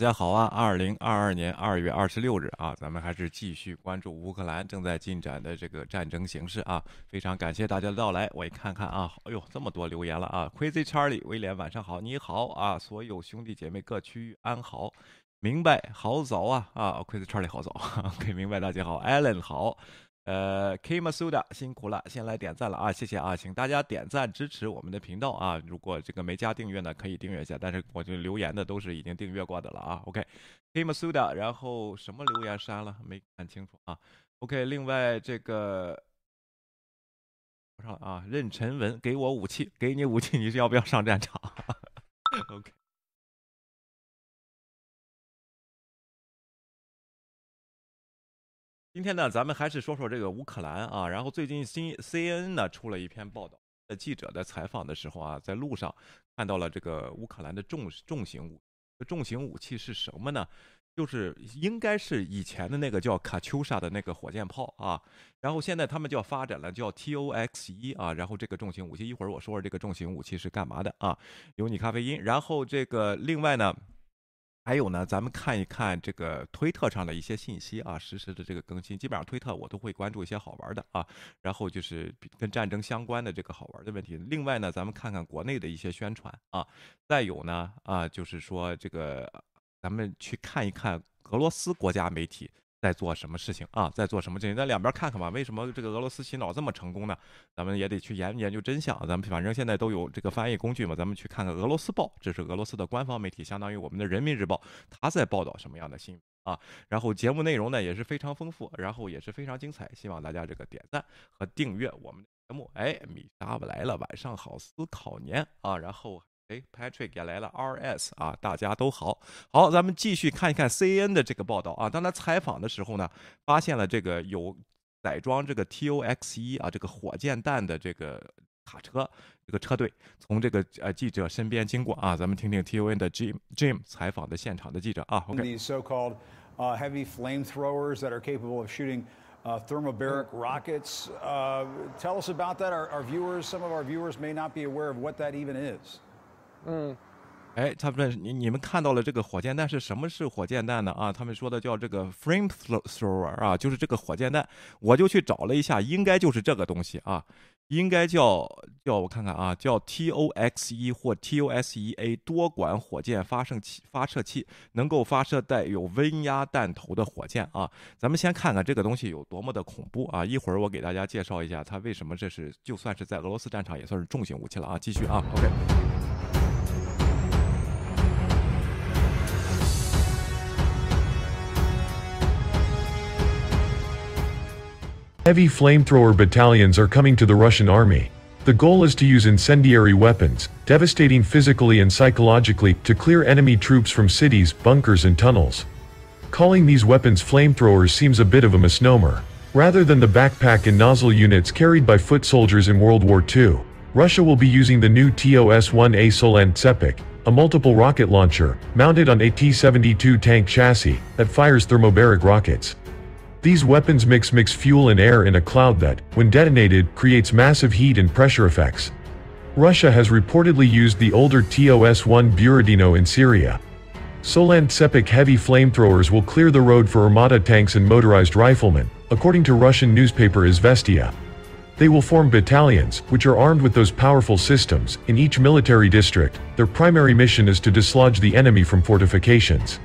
大家好啊！二零二二年二月二十六日啊，咱们还是继续关注乌克兰正在进展的这个战争形势啊。非常感谢大家的到来，我一看看啊，哎呦，这么多留言了啊！Crazy Charlie 威廉晚上好，你好啊！所有兄弟姐妹各区域安好，明白好早啊啊！Crazy Charlie 好早，OK 明白大家好，Allen 好。呃，Kimasuda 辛苦了，先来点赞了啊，谢谢啊，请大家点赞支持我们的频道啊。如果这个没加订阅呢，可以订阅一下。但是我就留言的都是已经订阅过的了啊。OK，Kimasuda，然后什么留言删了？没看清楚啊。OK，另外这个上啊，任晨文给我武器，给你武器，你是要不要上战场？OK。今天呢，咱们还是说说这个乌克兰啊。然后最近新 C N 呢出了一篇报道，在记者在采访的时候啊，在路上看到了这个乌克兰的重重型武，重型武器是什么呢？就是应该是以前的那个叫卡秋莎的那个火箭炮啊。然后现在他们叫发展了叫 TOX 一啊。然后这个重型武器，一会儿我说说这个重型武器是干嘛的啊。有你咖啡因。然后这个另外呢。还有呢，咱们看一看这个推特上的一些信息啊，实时的这个更新，基本上推特我都会关注一些好玩的啊，然后就是跟战争相关的这个好玩的问题。另外呢，咱们看看国内的一些宣传啊，再有呢啊，就是说这个咱们去看一看俄罗斯国家媒体。在做什么事情啊？在做什么事情？在两边看看吧。为什么这个俄罗斯洗脑这么成功呢？咱们也得去研研究真相。咱们反正现在都有这个翻译工具嘛，咱们去看看俄罗斯报，这是俄罗斯的官方媒体，相当于我们的人民日报，他在报道什么样的新闻啊？然后节目内容呢也是非常丰富，然后也是非常精彩。希望大家这个点赞和订阅我们的节目。哎，米莎来了，晚上好，思考年啊，然后。哎，Patrick 也来了，RS 啊，大家都好，好，咱们继续看一看 CN 的这个报道啊。当他采访的时候呢，发现了这个有载装这个 TOX 一啊这个火箭弹的这个卡车，这个车队从这个呃记者身边经过啊。咱们听听 TON 的 Jim Jim 采访的现场的记者啊。OK。These so-called heavy flamethrowers that are capable of shooting thermobaric rockets. Tell us about that. Our viewers, some of our viewers may not be aware of what that even is. 嗯，哎，他们你你们看到了这个火箭弹是什么是火箭弹呢？啊，他们说的叫这个 frame thrower 啊，就是这个火箭弹。我就去找了一下，应该就是这个东西啊，应该叫叫我看看啊，叫 TOX 一或 TOS 一 A 多管火箭发射器，发射器能够发射带有温压弹头的火箭啊。咱们先看看这个东西有多么的恐怖啊！一会儿我给大家介绍一下它为什么这是就算是在俄罗斯战场也算是重型武器了啊。继续啊，OK。Heavy flamethrower battalions are coming to the Russian army. The goal is to use incendiary weapons, devastating physically and psychologically, to clear enemy troops from cities, bunkers and tunnels. Calling these weapons flamethrowers seems a bit of a misnomer. Rather than the backpack and nozzle units carried by foot soldiers in World War II, Russia will be using the new TOS-1A Solent Sepik, a multiple rocket launcher, mounted on a T-72 tank chassis, that fires thermobaric rockets. These weapons mix mix fuel and air in a cloud that, when detonated, creates massive heat and pressure effects. Russia has reportedly used the older TOS-1 Buradino in Syria. Solant Sepik heavy flamethrowers will clear the road for Armada tanks and motorized riflemen, according to Russian newspaper Izvestia. They will form battalions, which are armed with those powerful systems, in each military district. Their primary mission is to dislodge the enemy from fortifications.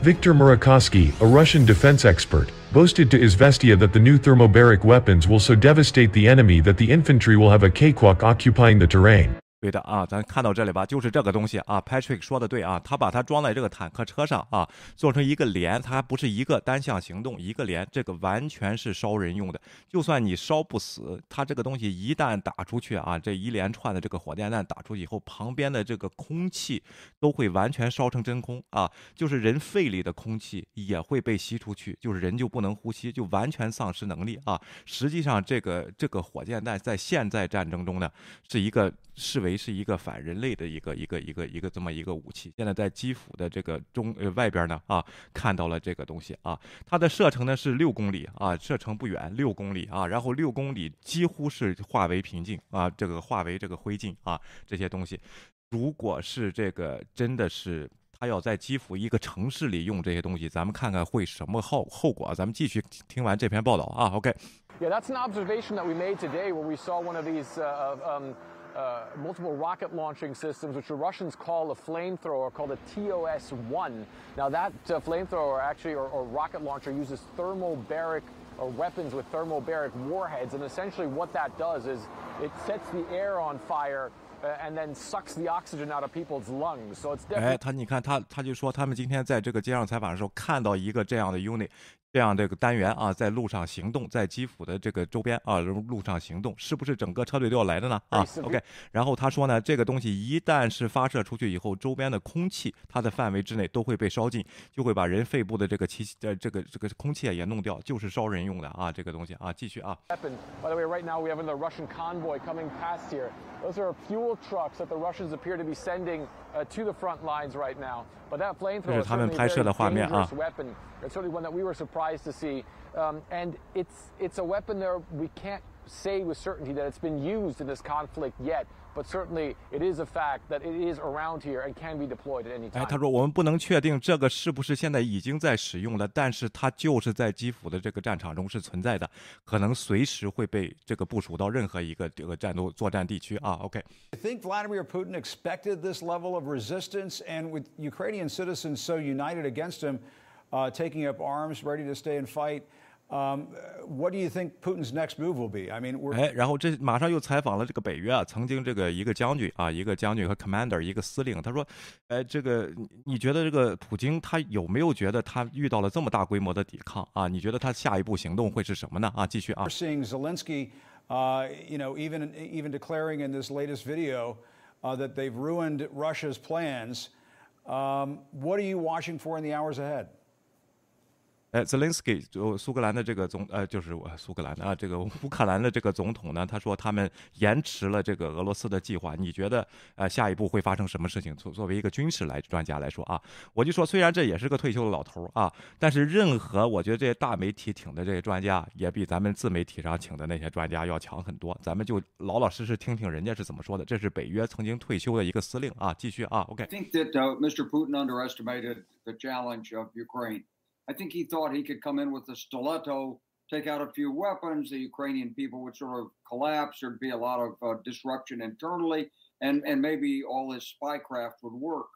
Viktor Murakovsky, a Russian defense expert, boasted to Izvestia that the new thermobaric weapons will so devastate the enemy that the infantry will have a cakewalk occupying the terrain. 对的啊，咱看到这里吧，就是这个东西啊。Patrick 说的对啊，他把它装在这个坦克车上啊，做成一个连，它还不是一个单向行动，一个连，这个完全是烧人用的。就算你烧不死，它这个东西一旦打出去啊，这一连串的这个火箭弹打出去以后，旁边的这个空气都会完全烧成真空啊，就是人肺里的空气也会被吸出去，就是人就不能呼吸，就完全丧失能力啊。实际上，这个这个火箭弹在现在战争中呢，是一个视为。是一个反人类的一个一个一个一个这么一个武器。现在在基辅的这个中呃外边呢啊，看到了这个东西啊，它的射程呢是六公里啊，射程不远，六公里啊，然后六公里几乎是化为平静啊，这个化为这个灰烬啊，这些东西，如果是这个真的是。他要在基辅一个城市里用这些东西，咱们看看会什么后后果。咱们继续听完这篇报道啊，OK。Yeah, that's an observation that we made today where we saw one of these uh, um, uh, multiple rocket launching systems, which the Russians call a flamethrower, called a TOS 1. Now, that uh, flamethrower actually, or, or, rocket launcher, uses thermobaric or weapons with thermobaric warheads. And essentially, what that does is it sets the air on fire. Uh, and then sucks the oxygen out of people's lungs. So it's definitely. 哎，他你看他他就说他们今天在这个街上采访的时候看到一个这样的 unit， 这样这个单元啊，在路上行动，在基辅的这个周边啊，路上行动，是不是整个车队都要来的呢？啊，OK。然后他说呢，这个东西一旦是发射出去以后，周边的空气它的范围之内都会被烧尽，就会把人肺部的这个气呃这个这个空气也弄掉，就是烧人用的啊，这个东西啊，继续啊。By the way, right now we have a Russian convoy coming past here. Those are fuel trucks that the Russians appear to be sending uh, to the front lines right now. But that flamethrower is certainly a very dangerous weapon. It's certainly one that we were surprised to see. Um, and it's, it's a weapon there we can't say with certainty that it's been used in this conflict yet. But certainly, it is a fact that it is around here and can be deployed at any time. 哎，他说我们不能确定这个是不是现在已经在使用了，但是它就是在基辅的这个战场中是存在的，可能随时会被这个部署到任何一个这个战斗作战地区啊。OK。I think Vladimir Putin expected this level of resistance, and with Ukrainian citizens so united against him, uh, taking up arms, ready to stay and fight. Um, what do you think Putin's next move will be? I mean, 哎，然后这马上又采访了这个北约啊，曾经这个一个将军啊，一个将军和 commander 一个司令，他说，哎，这个你觉得这个普京他有没有觉得他遇到了这么大规模的抵抗啊？你觉得他下一步行动会是什么呢？啊，继续啊。We're seeing Zelensky, uh, you know, even even declaring in this latest video uh, that they've ruined Russia's plans. Um, what are you watching for in the hours ahead? 呃，Zelensky 就苏格兰的这个总呃，就是我苏格兰的啊，这个乌克兰的这个总统呢，他说他们延迟了这个俄罗斯的计划。你觉得呃，下一步会发生什么事情？作作为一个军事来专家来说啊，我就说，虽然这也是个退休的老头啊，但是任何我觉得这些大媒体请的这些专家，也比咱们自媒体上请的那些专家要强很多。咱们就老老实实听听人家是怎么说的。这是北约曾经退休的一个司令啊，继续啊，OK。I think that Mr. Putin underestimated the challenge of ukrain I think he thought he could come in with a stiletto, take out a few weapons, the Ukrainian people would sort of collapse, there'd be a lot of uh, disruption internally, and, and maybe all his spycraft would work.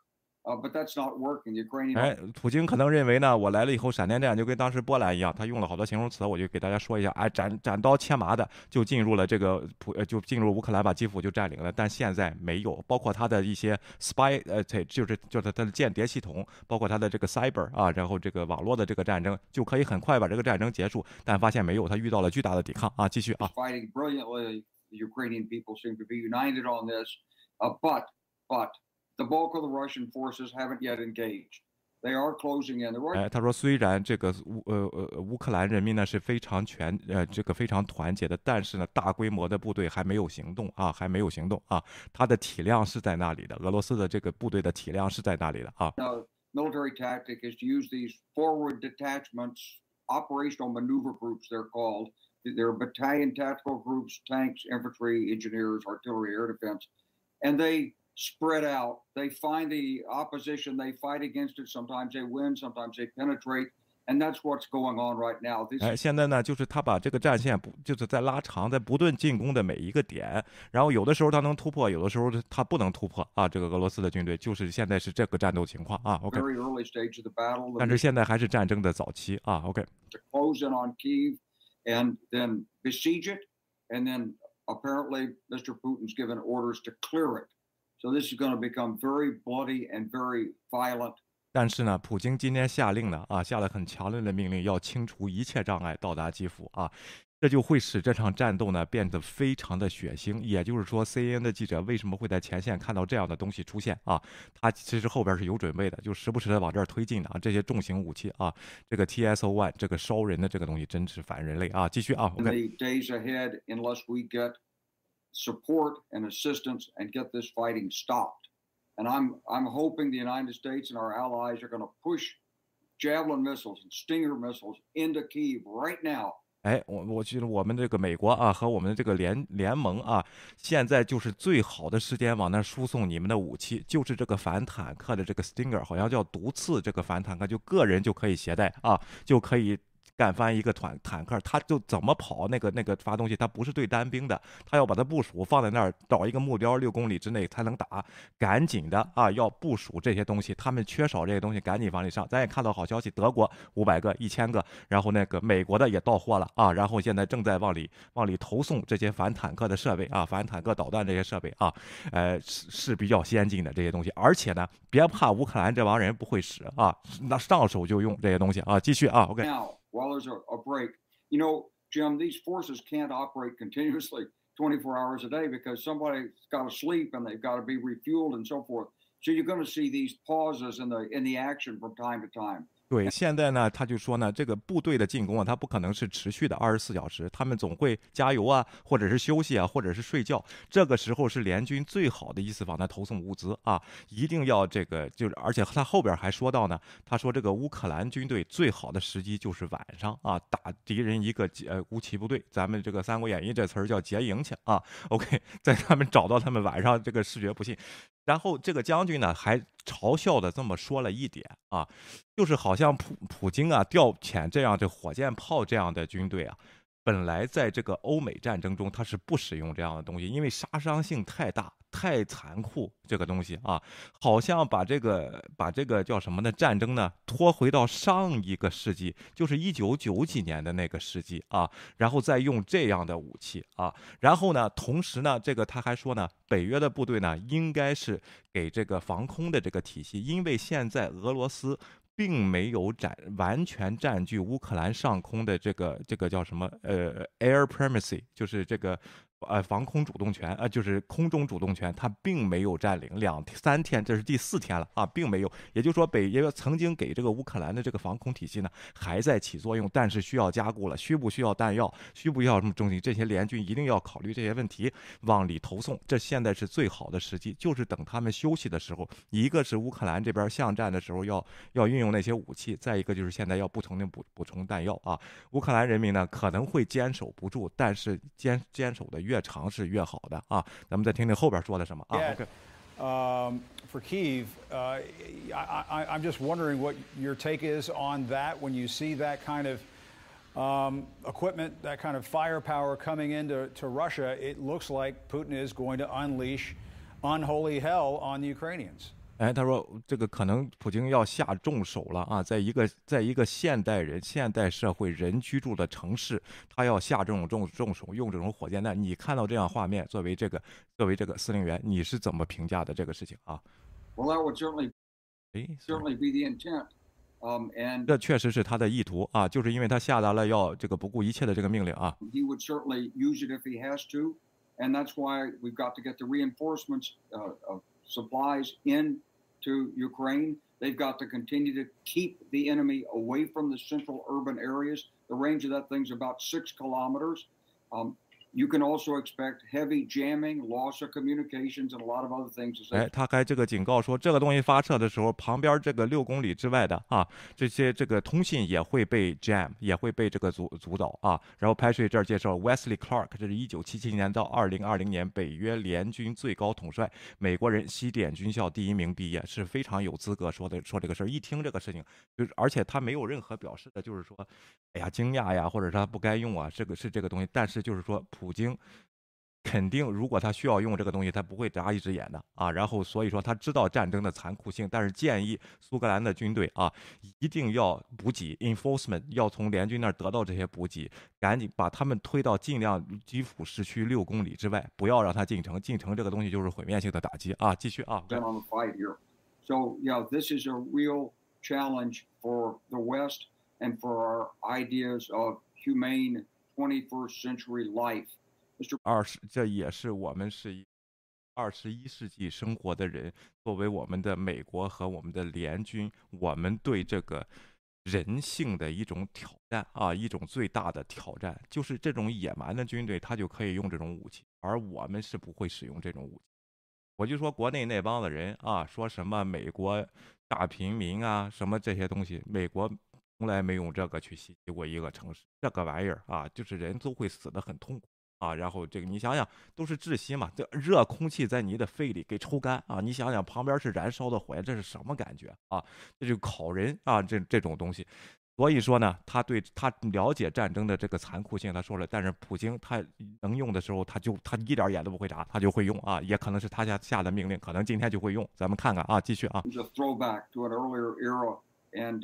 呃，But that's not working. Ukrainian. 哎，普京可能认为呢，我来了以后闪电战就跟当时波兰一样，他用了好多形容词，我就给大家说一下，哎，斩斩刀切麻的就进入了这个普，呃，就进入乌克兰，把基辅就占领了。但现在没有，包括他的一些 spy，呃，这就是就是他的间谍系统，包括他的这个 cyber 啊，然后这个网络的这个战争就可以很快把这个战争结束。但发现没有，他遇到了巨大的抵抗啊！继续啊。Fighting brilliantly, the Ukrainian people seem to be united on this, uh, but but. the bulk of the Russian forces haven't yet engaged. They are closing in. The Russian 哎，他说，虽然这个乌呃呃乌克兰人民呢是非常全呃这个非常团结的，但是呢大规模的部队还没有行动啊，还没有行动啊，它的体量是在那里的，俄罗斯的这个部队的体量是在那里的啊。Now, military tactic is to use these forward detachments, operational maneuver groups, they're called. They're battalion tactical groups, tanks, infantry, engineers, artillery, air defense, and they spread out. They find the opposition, they fight against it. Sometimes they win, sometimes they penetrate. And that's what's going on right now. 哎，现在呢，就是他把这个战线不就是在拉长，在不断进攻的每一个点，然后有的时候他能突破，有的时候他不能突破啊。这个俄罗斯的军队就是现在是这个战斗情况啊。OK，但是现在还是战争的早期啊。OK。To close in on Kiev and then besiege it, and then apparently Mr. Putin's given orders to clear it. So this is going to become very bloody and very violent. 但是呢，普京今天下令呢，啊，下了很强烈的命令，要清除一切障碍，到达基辅啊，这就会使这场战斗呢变得非常的血腥。也就是说，CNN 的记者为什么会在前线看到这样的东西出现啊？他其实后边是有准备的，就时不时的往这儿推进的啊。这些重型武器啊，这个 TSO One 这个烧人的这个东西真是反人类啊！继续啊，OK。Support and assistance and get this fighting stopped. And I'm I'm hoping the United States and our allies are going to push javelin missiles and Stinger missiles into Kiev right now 哎，我我觉得我们这个美国啊和我们的这个联联盟啊，现在就是最好的时间往那输送你们的武器，就是这个反坦克的这个 Stinger，好像叫毒刺这个反坦克，就个人就可以携带啊，就可以。干翻一个坦坦克，他就怎么跑那个那个发动机，他不是对单兵的，他要把它部署放在那儿，找一个目标六公里之内才能打，赶紧的啊，要部署这些东西，他们缺少这些东西，赶紧往里上。咱也看到好消息，德国五百个、一千个，然后那个美国的也到货了啊，然后现在正在往里往里投送这些反坦克的设备啊，反坦克导弹这些设备啊，呃是是比较先进的这些东西，而且呢，别怕乌克兰这帮人不会使啊，那上手就用这些东西啊，继续啊，OK。While there's a, a break. You know, Jim, these forces can't operate continuously 24 hours a day because somebody's got to sleep and they've got to be refueled and so forth. So you're going to see these pauses in the in the action from time to time. 对，现在呢，他就说呢，这个部队的进攻啊，他不可能是持续的二十四小时，他们总会加油啊，或者是休息啊，或者是睡觉。这个时候是联军最好的一次往那投送物资啊，一定要这个就是，而且他后边还说到呢，他说这个乌克兰军队最好的时机就是晚上啊，打敌人一个呃乌骑部队，咱们这个《三国演义》这词儿叫劫营去啊。OK，在他们找到他们晚上这个视觉不信。然后这个将军呢，还嘲笑的这么说了一点啊，就是好像普普京啊调遣这样的火箭炮这样的军队啊。本来在这个欧美战争中，他是不使用这样的东西，因为杀伤性太大、太残酷。这个东西啊，好像把这个把这个叫什么呢？战争呢拖回到上一个世纪，就是一九九几年的那个世纪啊，然后再用这样的武器啊，然后呢，同时呢，这个他还说呢，北约的部队呢，应该是给这个防空的这个体系，因为现在俄罗斯。并没有占完全占据乌克兰上空的这个这个叫什么呃 air primacy，就是这个。呃，防空主动权，呃，就是空中主动权，它并没有占领两三天，这是第四天了啊，并没有。也就是说，北约曾经给这个乌克兰的这个防空体系呢，还在起作用，但是需要加固了。需不需要弹药？需不需要什么东西？这些联军一定要考虑这些问题，往里投送。这现在是最好的时机，就是等他们休息的时候。一个是乌克兰这边巷战的时候要要运用那些武器，再一个就是现在要不停的补补充弹药啊。乌克兰人民呢可能会坚守不住，但是坚坚守的。越长是越好的啊！咱们再听听后边说的什么啊？OK。Um, for Kiev, uh, I, am just wondering what your take is on that when you see that kind of um, equipment, that kind of firepower coming into to Russia. It looks like Putin is going to unleash unholy hell on the Ukrainians. 哎，他说这个可能普京要下重手了啊，在一个在一个现代人、现代社会人居住的城市，他要下这种重重手，用这种火箭弹。你看到这样画面，作为这个作为这个司令员，你是怎么评价的这个事情啊？Well, that would certainly, certainly be the intent. Um, and 这确实是他的意图啊，就是因为他下达了要这个不顾一切的这个命令啊。He would certainly use it if he has to, and that's why we've got to get the reinforcements uh, of supplies in. To Ukraine. They've got to continue to keep the enemy away from the central urban areas. The range of that thing's about six kilometers. Um, You can also expect heavy jamming, loss of communications, and a lot of other things. 哎，他还这个警告说，这个东西发射的时候，旁边这个六公里之外的啊，这些这个通信也会被 jam，也会被这个阻阻挡啊。然后拍摄这儿介绍，Wesley Clark，这是一九七七年到二零二零年北约联军最高统帅，美国人，西点军校第一名毕业，是非常有资格说的说这个事儿。一听这个事情，就是而且他没有任何表示的，就是说，哎呀惊讶呀，或者他不该用啊，这个是这个东西，但是就是说。普京肯定，如果他需要用这个东西，他不会眨一只眼的啊。然后，所以说他知道战争的残酷性，但是建议苏格兰的军队啊，一定要补给，enforcement 要从联军那儿得到这些补给，赶紧把他们推到尽量基辅市区六公里之外，不要让他进城。进城这个东西就是毁灭性的打击啊！继续啊。So yeah, this is a real challenge for the West and for our ideas of humane. 21st century life. 二十，这也是我们是二十一世纪生活的人，作为我们的美国和我们的联军，我们对这个人性的一种挑战啊，一种最大的挑战，就是这种野蛮的军队，他就可以用这种武器，而我们是不会使用这种武器。我就说国内那帮子人啊，说什么美国大平民啊，什么这些东西，美国。从来没用这个去袭击过一个城市。这个玩意儿啊，就是人都会死得很痛苦啊。然后这个你想想，都是窒息嘛，这热空气在你的肺里给抽干啊。你想想旁边是燃烧的火焰，这是什么感觉啊？这就烤人啊，这这种东西。所以说呢，他对他了解战争的这个残酷性，他说了。但是普京他能用的时候，他就他一点眼都不会眨，他就会用啊。也可能是他下下的命令，可能今天就会用。咱们看看啊，继续啊。Throwback to an earlier era, and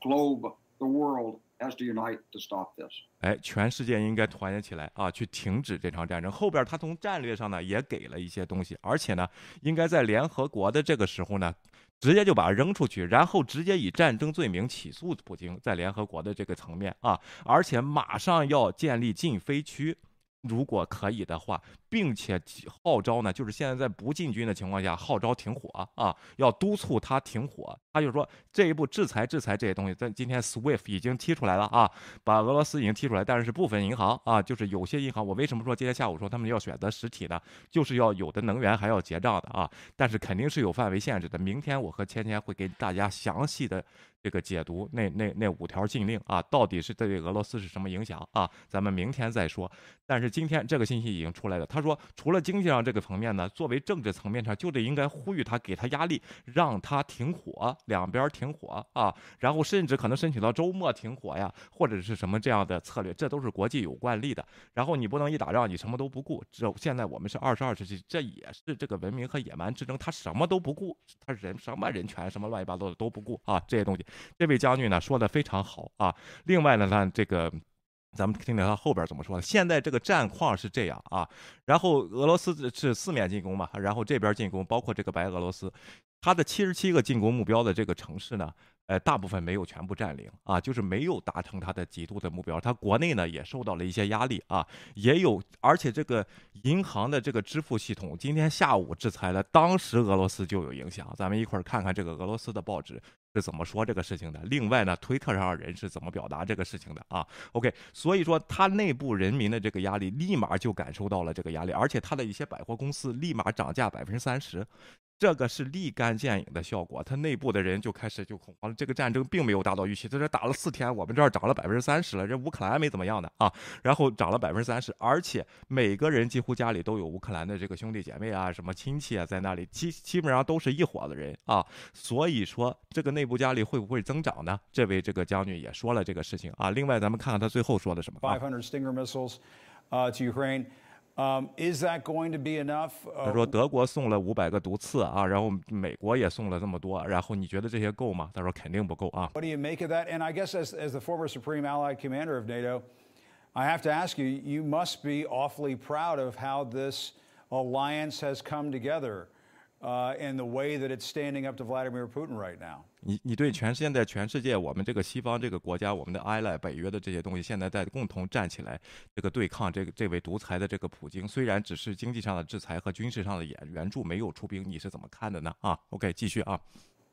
globe, the world as to unite to stop this. 哎，全世界应该团结起来啊，去停止这场战争。后边他从战略上呢也给了一些东西，而且呢，应该在联合国的这个时候呢。直接就把他扔出去，然后直接以战争罪名起诉普京，在联合国的这个层面啊，而且马上要建立禁飞区，如果可以的话。并且号召呢，就是现在在不进军的情况下，号召停火啊，要督促他停火。他就说这一步制裁制裁这些东西，在今天 SWIFT 已经踢出来了啊，把俄罗斯已经踢出来，但是部分银行啊，就是有些银行，我为什么说今天下午说他们要选择实体呢？就是要有的能源还要结账的啊，但是肯定是有范围限制的。明天我和芊芊会给大家详细的这个解读那那那五条禁令啊，到底是对俄罗斯是什么影响啊？咱们明天再说。但是今天这个信息已经出来了，他说。说除了经济上这个层面呢，作为政治层面上，就得应该呼吁他，给他压力，让他停火，两边停火啊，然后甚至可能申请到周末停火呀，或者是什么这样的策略，这都是国际有惯例的。然后你不能一打仗你什么都不顾，这现在我们是二十二世纪，这也是这个文明和野蛮之争，他什么都不顾，他人什么人权什么乱七八糟的都不顾啊，这些东西，这位将军呢说的非常好啊。另外呢，他这个。咱们听听他后边怎么说的。现在这个战况是这样啊，然后俄罗斯是四面进攻嘛，然后这边进攻，包括这个白俄罗斯，他的七十七个进攻目标的这个城市呢。呃，大部分没有全部占领啊，就是没有达成他的极度的目标。他国内呢也受到了一些压力啊，也有，而且这个银行的这个支付系统今天下午制裁了，当时俄罗斯就有影响。咱们一块儿看看这个俄罗斯的报纸是怎么说这个事情的。另外呢，推特上人是怎么表达这个事情的啊？OK，所以说他内部人民的这个压力，立马就感受到了这个压力，而且他的一些百货公司立马涨价百分之三十。这个是立竿见影的效果，他内部的人就开始就恐慌了。这个战争并没有达到预期，在这打了四天，我们这儿涨了百分之三十了，这乌克兰没怎么样的啊，然后涨了百分之三十，而且每个人几乎家里都有乌克兰的这个兄弟姐妹啊，什么亲戚啊，在那里基基本上都是一伙的人啊，所以说这个内部压力会不会增长呢？这位这个将军也说了这个事情啊。另外，咱们看看他最后说的什么。Five hundred single missiles, to Ukraine. Um, is that going to be enough? 他说德国送了五百个毒刺啊，然后美国也送了这么多，然后你觉得这些够吗？他说肯定不够啊。What do you make of that? And I guess as as the former supreme allied commander of NATO, I have to ask you, you must be awfully proud of how this alliance has come together. Uh, in the way that it's standing up to Vladimir Putin right now. 你你对全现在全世界我们这个西方这个国家我们的 ally 北约的这些东西，现在在共同站起来，这个对抗这个这位独裁的这个普京，虽然只是经济上的制裁和军事上的援援助，没有出兵，你是怎么看的呢？啊，OK，继续啊。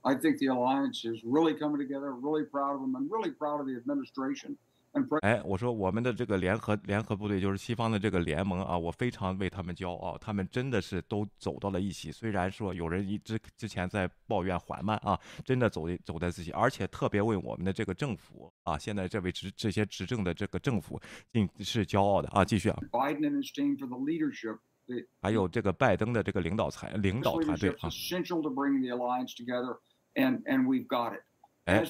I think the alliance is really coming together. Really proud of them, and really proud of the administration. 哎，我说我们的这个联合联合部队就是西方的这个联盟啊，我非常为他们骄傲，他们真的是都走到了一起。虽然说有人一直之前在抱怨缓慢啊，真的走走在自己，而且特别为我们的这个政府啊，现在这位执这些执政的这个政府，尽是骄傲的啊。继续啊。还有这个拜登的这个领导才领导团队啊。哎。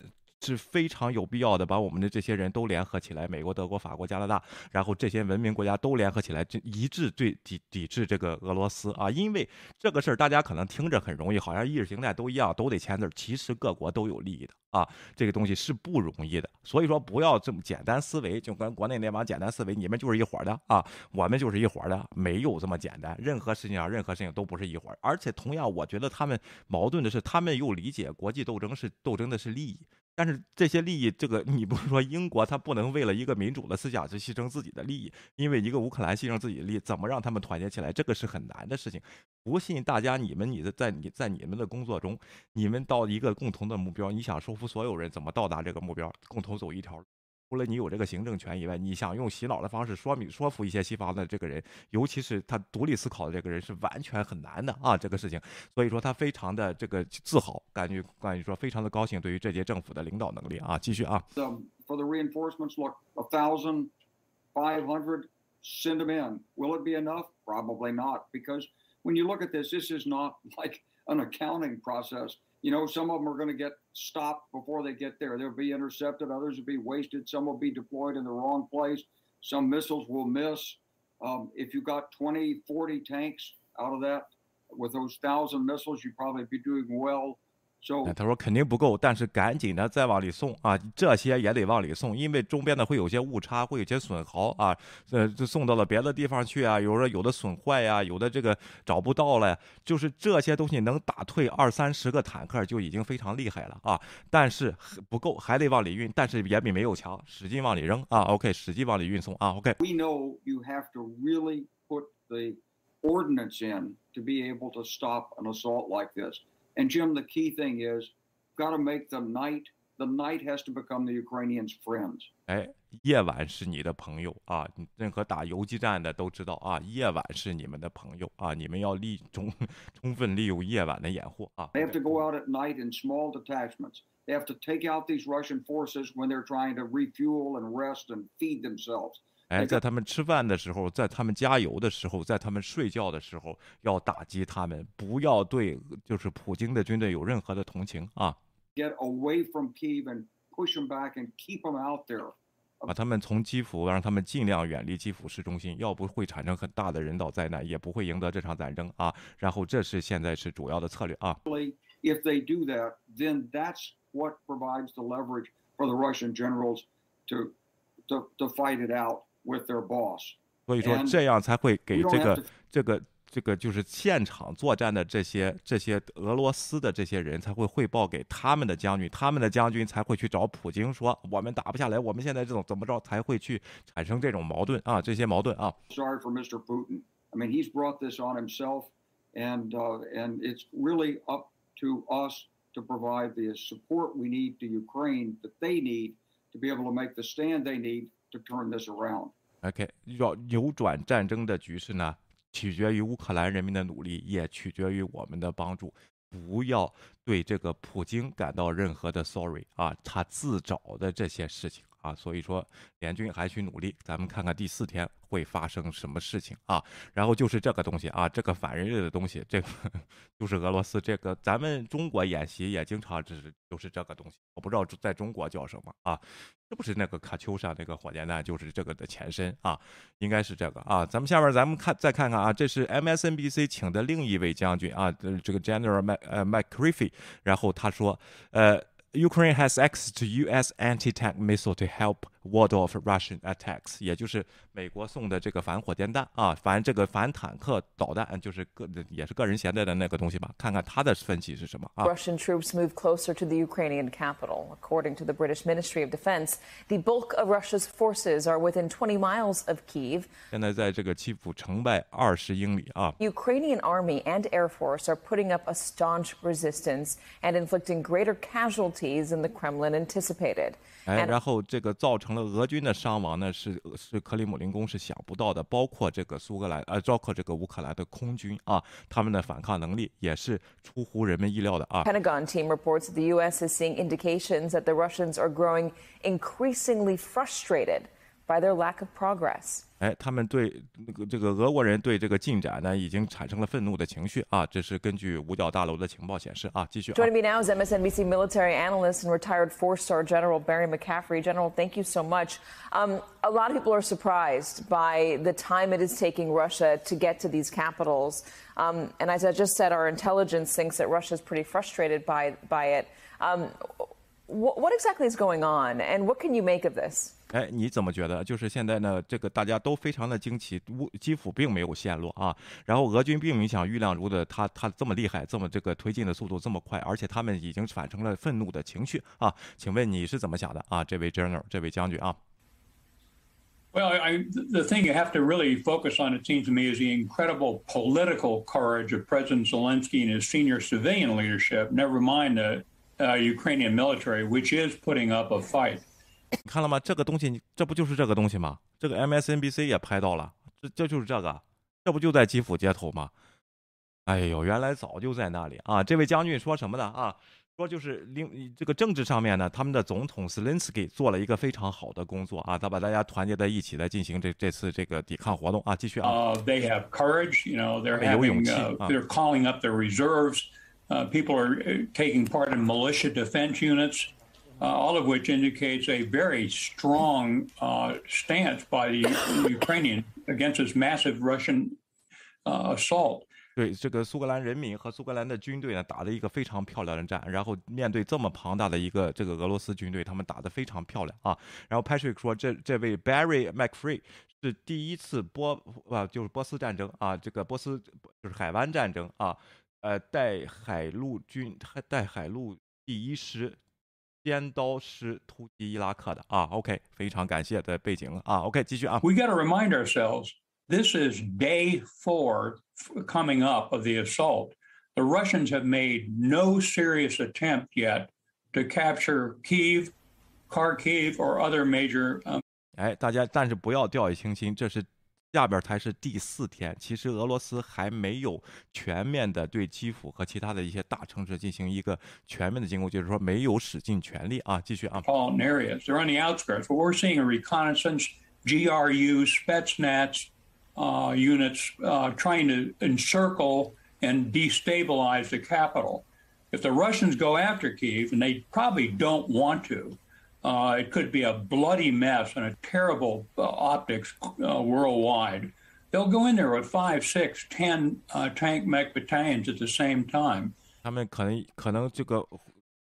是非常有必要的，把我们的这些人都联合起来，美国、德国、法国、加拿大，然后这些文明国家都联合起来，这一致对抵抵制这个俄罗斯啊！因为这个事儿，大家可能听着很容易，好像意识形态都一样，都得签字。其实各国都有利益的啊，这个东西是不容易的。所以说，不要这么简单思维，就跟国内那帮简单思维，你们就是一伙的啊，我们就是一伙的，没有这么简单。任何事情上，任何事情都不是一伙。而且，同样，我觉得他们矛盾的是，他们又理解国际斗争是斗争的是利益。但是这些利益，这个你不是说英国他不能为了一个民主的思想去牺牲自己的利益，因为一个乌克兰牺牲自己的利益，怎么让他们团结起来？这个是很难的事情。不信大家，你们你的在你在你们的工作中，你们到一个共同的目标，你想说服所有人怎么到达这个目标，共同走一条。除了你有这个行政权以外，你想用洗脑的方式说明说服一些西方的这个人，尤其是他独立思考的这个人，是完全很难的啊，这个事情。所以说他非常的这个自豪，感觉感觉说非常的高兴，对于这届政府的领导能力啊，继续啊。The, for the reinforcements, look, a thousand, five hundred, send them in. Will it be enough? Probably not, because when you look at this, this is not like an accounting process. You know, some of them are going to get stopped before they get there. They'll be intercepted. Others will be wasted. Some will be deployed in the wrong place. Some missiles will miss. Um, if you got 20, 40 tanks out of that, with those thousand missiles, you'd probably be doing well 他说肯定不够，但是赶紧的再往里送啊，这些也得往里送，因为周边的会有些误差，会有些损耗啊，呃，就送到了别的地方去啊，有的有的损坏呀，有的这个找不到了，就是这些东西能打退二三十个坦克就已经非常厉害了啊，但是不够，还得往里运，但是也比没有强，使劲往里扔啊，OK，使劲往里运送啊，OK。We know you have to really put the ordnance in to be able to stop an assault like this. And Jim, the key thing is, got to make the night. The night has to become the Ukrainians' friends. 哎，夜晚是你的朋友啊！任何打游击战的都知道啊，夜晚是你们的朋友啊！你们要利充充分利用夜晚的掩护啊。They have to go out at night in small detachments. They have to take out these Russian forces when they're trying to refuel and rest and feed themselves. 哎，在他们吃饭的时候，在他们加油的时候，在他们睡觉的时候，要打击他们，不要对就是普京的军队有任何的同情啊。Get away from Kiev and push them back and keep them out there. 把他们从基辅，让他们尽量远离基辅市中心，要不会产生很大的人道灾难，也不会赢得这场战争啊。然后这是现在是主要的策略啊。If they do that, then that's what provides the leverage for the Russian generals to to to fight it out. With their boss. 所以说这样才会给这个这个这个就是现场作战的这些这些俄罗斯的这些人才会汇报给他们的将军，他们的将军才会去找普京说我们打不下来，我们现在这种怎么着才会去产生这种矛盾啊？这些矛盾啊。Sorry for Mr. Putin. I mean, he's brought this on himself, and uh, and it's really up to us to provide the support we need to Ukraine that they need to be able to make the stand they need to turn this around. OK，要扭转战争的局势呢，取决于乌克兰人民的努力，也取决于我们的帮助。不要对这个普京感到任何的 sorry 啊，他自找的这些事情啊。所以说，联军还需努力。咱们看看第四天会发生什么事情啊？然后就是这个东西啊，这个反人类的东西，这个就是俄罗斯这个。咱们中国演习也经常就是就是这个东西，我不知道在中国叫什么啊。是不是那个卡秋莎那个火箭弹就是这个的前身啊？应该是这个啊。咱们下面咱们看再看看啊，这是 MSNBC 请的另一位将军啊，这个 General Mac 呃 McCriffy，然后他说呃。Ukraine has access to U.S. anti-tank missile to help ward off Russian attacks，也就是美国送的这个反火箭弹啊，反这个反坦克导弹，就是个也是个人携带的那个东西吧。看看他的分析是什么啊？Russian troops move closer to the Ukrainian capital. According to the British Ministry of Defense, the bulk of Russia's forces are within 20 miles of Kiev. 现在在这个基辅城外二十英里啊。Ukrainian army and air force are putting up a staunch resistance and inflicting greater casualties than the Kremlin anticipated. 哎，然后这个造成 了俄军的伤亡呢，是是克里姆林宫是想不到的，包括这个苏格兰呃，包括这个乌克兰的空军啊，他们的反抗能力也是出乎人们意料的啊。Pentagon team reports that the U.S. is seeing indications that the Russians are growing increasingly frustrated by their lack of progress. 哎，他们对那个这个俄国人对这个进展呢，已经产生了愤怒的情绪啊！这是根据五角大楼的情报显示啊。继续。Joining me now is MSNBC military analyst and retired four-star General Barry McCaffrey. General, thank you so much. Um, a lot of people are surprised by the time it is taking Russia to get to these capitals. Um, and as I just said, our intelligence thinks that Russia is pretty frustrated by by it. Um, what, what exactly is going on, and what can you make of this? 哎，你怎么觉得？就是现在呢，这个大家都非常的惊奇，乌基辅并没有陷落啊，然后俄军并没想预料如的，他他这么厉害，这么这个推进的速度这么快，而且他们已经产生了愤怒的情绪啊，请问你是怎么想的啊？这位 General，这位将军啊？Well, I, the thing you have to really focus on, it seems to me, is the incredible political courage of President Zelensky and his senior civilian leadership, never mind the uh, Ukrainian military, which is putting up a fight. 你看了吗？这个东西，你这不就是这个东西吗？这个 MSNBC 也拍到了，这这就是这个，这不就在基辅街头吗？哎呦，原来早就在那里啊！这位将军说什么呢？啊，说就是另这个政治上面呢，他们的总统 Zelensky 做了一个非常好的工作啊，他把大家团结在一起来进行这这次这个抵抗活动啊，继续啊。Uh, they have courage, you know, they're having, uh, they're calling up their reserves. Uh, people are taking part in militia defense units. Uh, all of which indicates a very strong uh, stance by the Ukrainian against this massive Russian uh, assault. 对这个苏格兰人民和苏格兰的军队呢，打了一个非常漂亮的战。然后面对这么庞大的一个这个俄罗斯军队，他们打得非常漂亮啊。然后 Patrick 说，这这位 Barry McFree 是第一次波啊，就是波斯战争啊，这个波斯就是海湾战争啊， 呃，带海陆军带海陆第一师尖刀师突击伊拉克的啊。OK，非常感谢的背景啊。OK，继续啊。We got to remind ourselves. This is day four coming up of the assault. The Russians have made no serious attempt yet to capture Kiev, Kharkiv, or other major. Um, 哎，大家，但是不要掉以轻心，这是下边才是第四天。其实俄罗斯还没有全面的对基辅和其他的一些大城市进行一个全面的进攻，就是说没有使尽全力啊。继续啊。Areas. They're on the outskirts, but we're seeing a reconnaissance, GRU, Spetsnaz uh, units uh, trying to encircle and destabilize the capital. If the Russians go after Kiev, and they probably don't want to, Uh, it could be a bloody mess and a terrible uh, optics uh, worldwide. They'll go in there with five, six, ten uh, tank mech battalions at the same time. 他们可能可能这个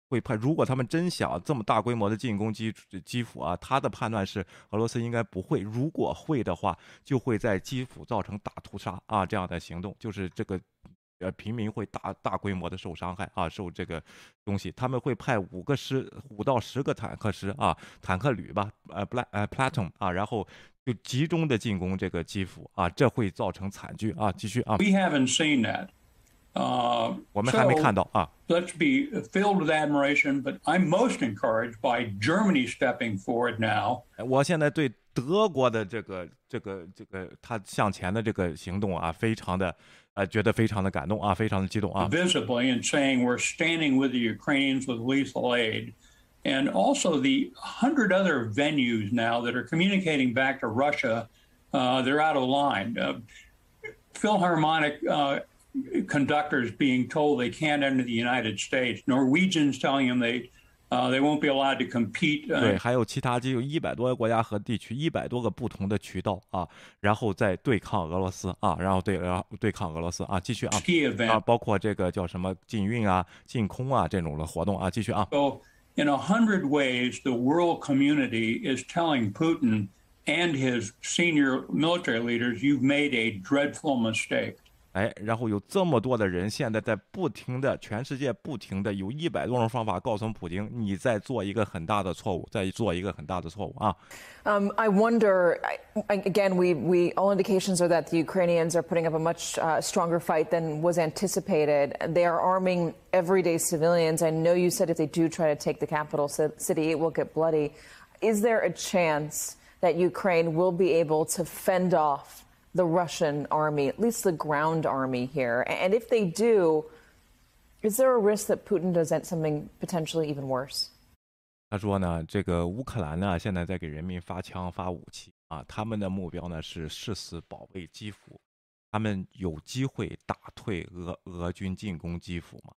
会派，如果他们真想这么大规模的进攻基基辅啊，他的判断是俄罗斯应该不会。如果会的话，就会在基辅造成大屠杀啊这样的行动，就是这个呃平民会大大规模的受伤害啊，受这个东西。他们会派五个师，五到十个坦克师啊，坦克旅吧，呃，plat 呃 platoon 啊，然后就集中的进攻这个基辅啊，这会造成惨剧啊。继续啊。We haven't seen that. Uh, 我们还没看到啊。Let's be filled with admiration, but I'm most encouraged by Germany stepping forward now. 我现在对德国的这个这个这个他向前的这个行动啊，非常的呃，觉得非常的感动啊，非常的激动啊。Visibly and saying we're standing with the Ukrainians with lethal aid. And also the hundred other venues now that are communicating back to Russia, uh, they're out of line. Uh, Philharmonic uh, conductors being told they can't enter the United States, Norwegians telling them they uh, they won't be allowed to compete. 对，还有其他就有一百多个国家和地区，一百多个不同的渠道啊，然后再对抗俄罗斯啊，然后对俄对抗俄罗斯啊，继续啊啊，包括这个叫什么禁运啊、禁空啊这种的活动啊，继续啊。So in a hundred ways, the world community is telling Putin and his senior military leaders, you've made a dreadful mistake. 哎，然后有这么多的人现在在不停的，全世界不停的有一百多种方法告诉普京，你在做一个很大的错误，在做一个很大的错误啊。Um, I wonder. Again, we we all indications are that the Ukrainians are putting up a much uh, stronger fight than was anticipated. They are arming everyday civilians. I know you said if they do try to take the capital city, it will get bloody. Is there a chance that Ukraine will be able to fend off? the Russian army, at least the ground army here? And if they do, is there a risk that Putin does something potentially even worse? 他说呢，这个乌克兰呢，现在在给人民发枪发武器啊，他们的目标呢是誓死保卫基辅，他们有机会打退俄俄军进攻基辅吗？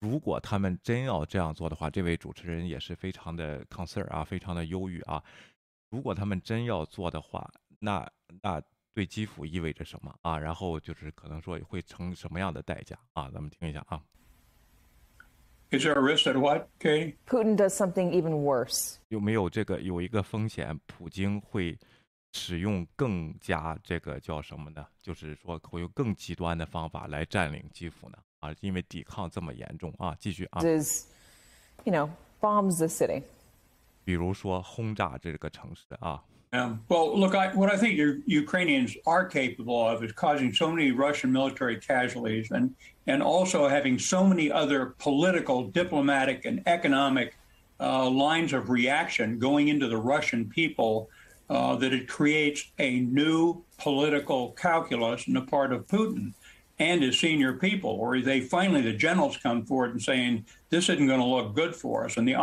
如果他们真要这样做的话，这位主持人也是非常的 concern 啊，非常的忧郁啊。如果他们真要做的话，那那 对基辅意味着什么啊？然后就是可能说会成什么样的代价啊？咱们听一下啊。Is there a risk that what, Katie? Putin does something even worse. 有没有这个有一个风险，普京会使用更加这个叫什么呢？就是说会用更极端的方法来占领基辅呢？啊，因为抵抗这么严重啊，继续啊。Is, you know, bombs the city. 比如说轰炸这个城市啊。Um, well, look, I, what I think Ukrainians are capable of is causing so many Russian military casualties and, and also having so many other political, diplomatic, and economic uh, lines of reaction going into the Russian people uh, that it creates a new political calculus on the part of Putin and his senior people, where they finally, the generals come forward and saying, this isn't going to look good for us. And the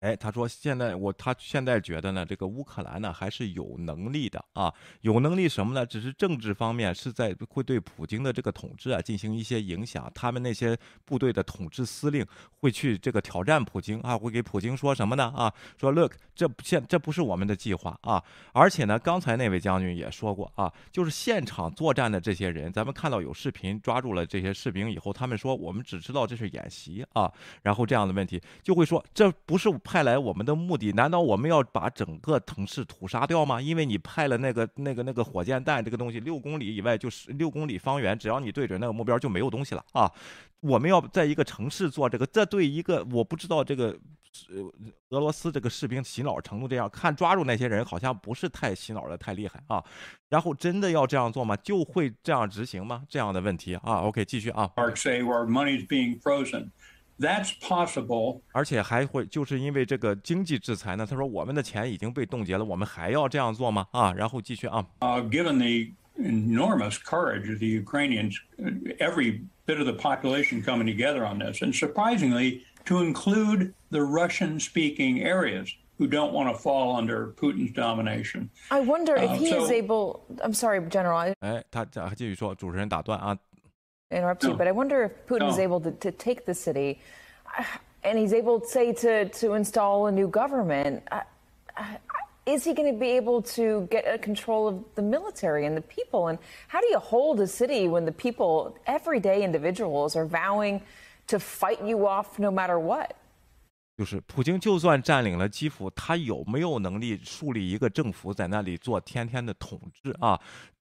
哎，他说现在我他现在觉得呢，这个乌克兰呢还是有能力的啊，有能力什么呢？只是政治方面是在会对普京的这个统治啊进行一些影响，他们那些部队的统治司令会去这个挑战普京啊，会给普京说什么呢？啊，说 Look，这不现这不是我们的计划啊，而且呢，刚才那位将军也说过啊，就是现场作战的这些人，咱们看到有视频抓住了这些士兵以后，他们说我们只知道这是演习啊，然后这样的问题就会说这不是。派来我们的目的，难道我们要把整个城市屠杀掉吗？因为你派了那个、那个、那个火箭弹，这个东西六公里以外就是六公里方圆，只要你对准那个目标就没有东西了啊！我们要在一个城市做这个，这对一个我不知道这个俄罗斯这个士兵洗脑程度这样，看抓住那些人好像不是太洗脑的太厉害啊。然后真的要这样做吗？就会这样执行吗？这样的问题啊。OK，继续啊。Say where money is being frozen. That's possible，而且还会就是因为这个经济制裁呢。他说我们的钱已经被冻结了，我们还要这样做吗？啊，然后继续啊。Uh, given the enormous courage of the Ukrainians, every bit of the population coming together on this, and surprisingly, to include the Russian-speaking areas who don't want to fall under Putin's domination. I wonder if uh, he so, is able. I'm sorry, General. 哎，他他继续说，主持人打断啊。 interrupt you, but I wonder if Putin is able to, to take the city and he's able, say, to, to install a new government. is he going to be able to get control of the military and the people? And how do you hold a city when the people, everyday individuals, are vowing to fight you off no matter what? 就是普京就算占领了基辅，他有没有能力树立一个政府在那里做天天的统治啊？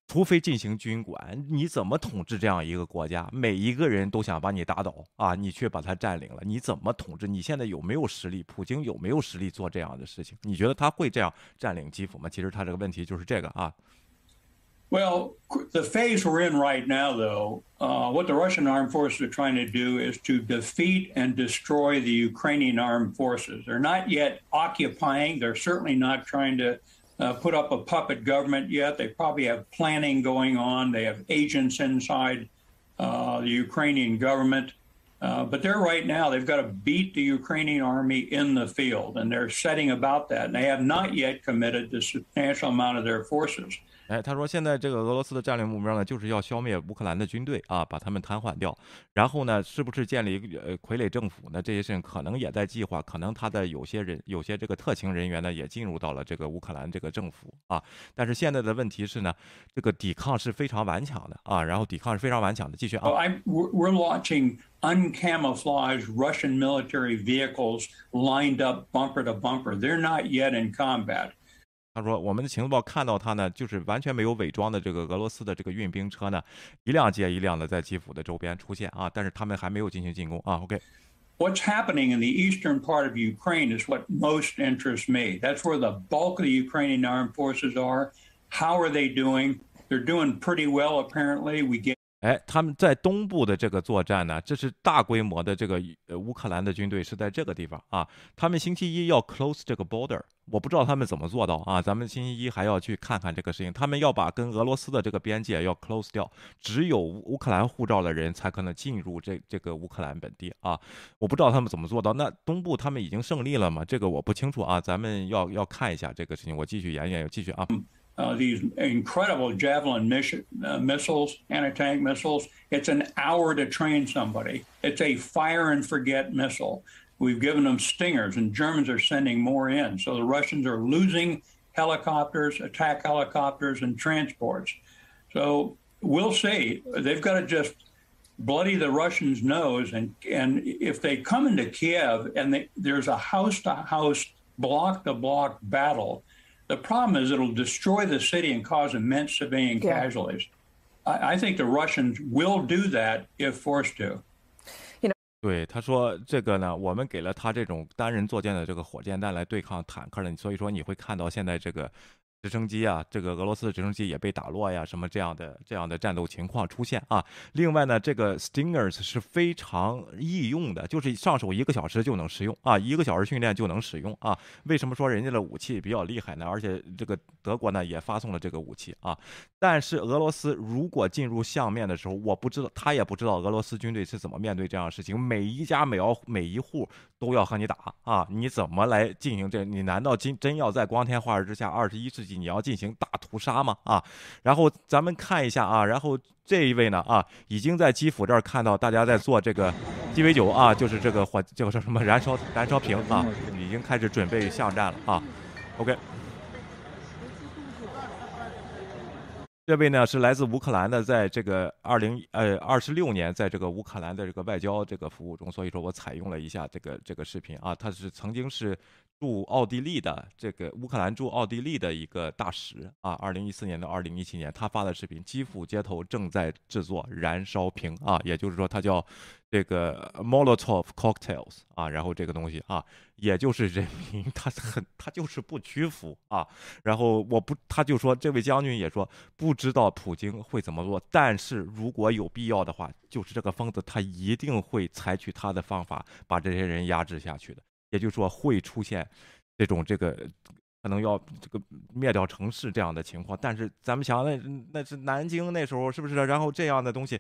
除非进行军管，你怎么统治这样一个国家？每一个人都想把你打倒啊，你却把他占领了，你怎么统治？你现在有没有实力？普京有没有实力做这样的事情？你觉得他会这样占领基辅吗？其实他这个问题就是这个啊。Well, the phase we're in right now, though, uh, what the Russian armed forces are trying to do is to defeat and destroy the Ukrainian armed forces. They're not yet occupying. They're certainly not trying to uh, put up a puppet government yet. They probably have planning going on. They have agents inside uh, the Ukrainian government. Uh, but they're right now, they've got to beat the Ukrainian army in the field, and they're setting about that. And they have not yet committed the substantial amount of their forces. 哎，他说现在这个俄罗斯的战略目标呢，就是要消灭乌克兰的军队啊，把他们瘫痪掉。然后呢，是不是建立呃傀儡政府呢？这些事情可能也在计划，可能他的有些人、有些这个特勤人员呢，也进入到了这个乌克兰这个政府啊。但是现在的问题是呢，这个抵抗是非常顽强的啊，然后抵抗是非常顽强的。继续啊。I'm we're watching uncamouflaged Russian military vehicles lined up bumper to bumper. They're not yet in combat. 他说：“我们的情报看到他呢，就是完全没有伪装的这个俄罗斯的这个运兵车呢，一辆接一辆的在基辅的周边出现啊，但是他们还没有进行进攻啊。”OK。What's happening in the eastern part of Ukraine is what most interests me. That's where the bulk of the Ukrainian armed forces are. How are they doing? They're doing pretty well, apparently. We get 哎，他们在东部的这个作战呢，这是大规模的这个呃乌克兰的军队是在这个地方啊。他们星期一要 close 这个 border，我不知道他们怎么做到啊。咱们星期一还要去看看这个事情。他们要把跟俄罗斯的这个边界要 close 掉，只有乌克兰护照的人才可能进入这这个乌克兰本地啊。我不知道他们怎么做到。那东部他们已经胜利了吗？这个我不清楚啊。咱们要要看一下这个事情。我继续研究，继续啊。Uh, these incredible Javelin uh, missiles, anti-tank missiles. It's an hour to train somebody. It's a fire and forget missile. We've given them stingers, and Germans are sending more in. So the Russians are losing helicopters, attack helicopters, and transports. So we'll see. They've got to just bloody the Russians' nose, and and if they come into Kiev and they, there's a house to house, block to block battle the problem is it'll destroy the city and cause immense civilian yeah. casualties. I, I think the Russians will do that if forced to. 对他说：“这个呢，我们给了他这种单人坐舰的这个火箭弹来对抗坦克的，所以说你会看到现在这个 直升机啊，这个俄罗斯的直升机也被打落呀，什么这样的这样的战斗情况出现啊。另外呢，这个 Stingers 是非常易用的，就是上手一个小时就能使用啊，一个小时训练就能使用啊。为什么说人家的武器比较厉害呢？而且这个德国呢也发送了这个武器啊。但是俄罗斯如果进入相面的时候，我不知道，他也不知道俄罗斯军队是怎么面对这样的事情。每一家每要每一户都要和你打啊，你怎么来进行这？你难道真真要在光天化日之下，二十一世纪？你要进行大屠杀吗？啊，然后咱们看一下啊，然后这一位呢啊，已经在基辅这儿看到大家在做这个鸡尾酒啊，就是这个火，这个叫什么燃烧燃烧瓶啊，已经开始准备巷战了啊。OK，这位呢是来自乌克兰的，在这个二零呃二十六年，在这个乌克兰的这个外交这个服务中，所以说我采用了一下这个这个视频啊，他是曾经是。驻奥地利的这个乌克兰驻奥地利的一个大使啊，二零一四年到二零一七年，他发的视频，基辅街头正在制作燃烧瓶啊，也就是说，他叫这个 Molotov cocktails 啊，然后这个东西啊，也就是人民他很他就是不屈服啊，然后我不他就说这位将军也说不知道普京会怎么做，但是如果有必要的话，就是这个疯子他一定会采取他的方法把这些人压制下去的。也就是说会出现这种这个可能要这个灭掉城市这样的情况，但是咱们想那那是南京那时候是不是？然后这样的东西。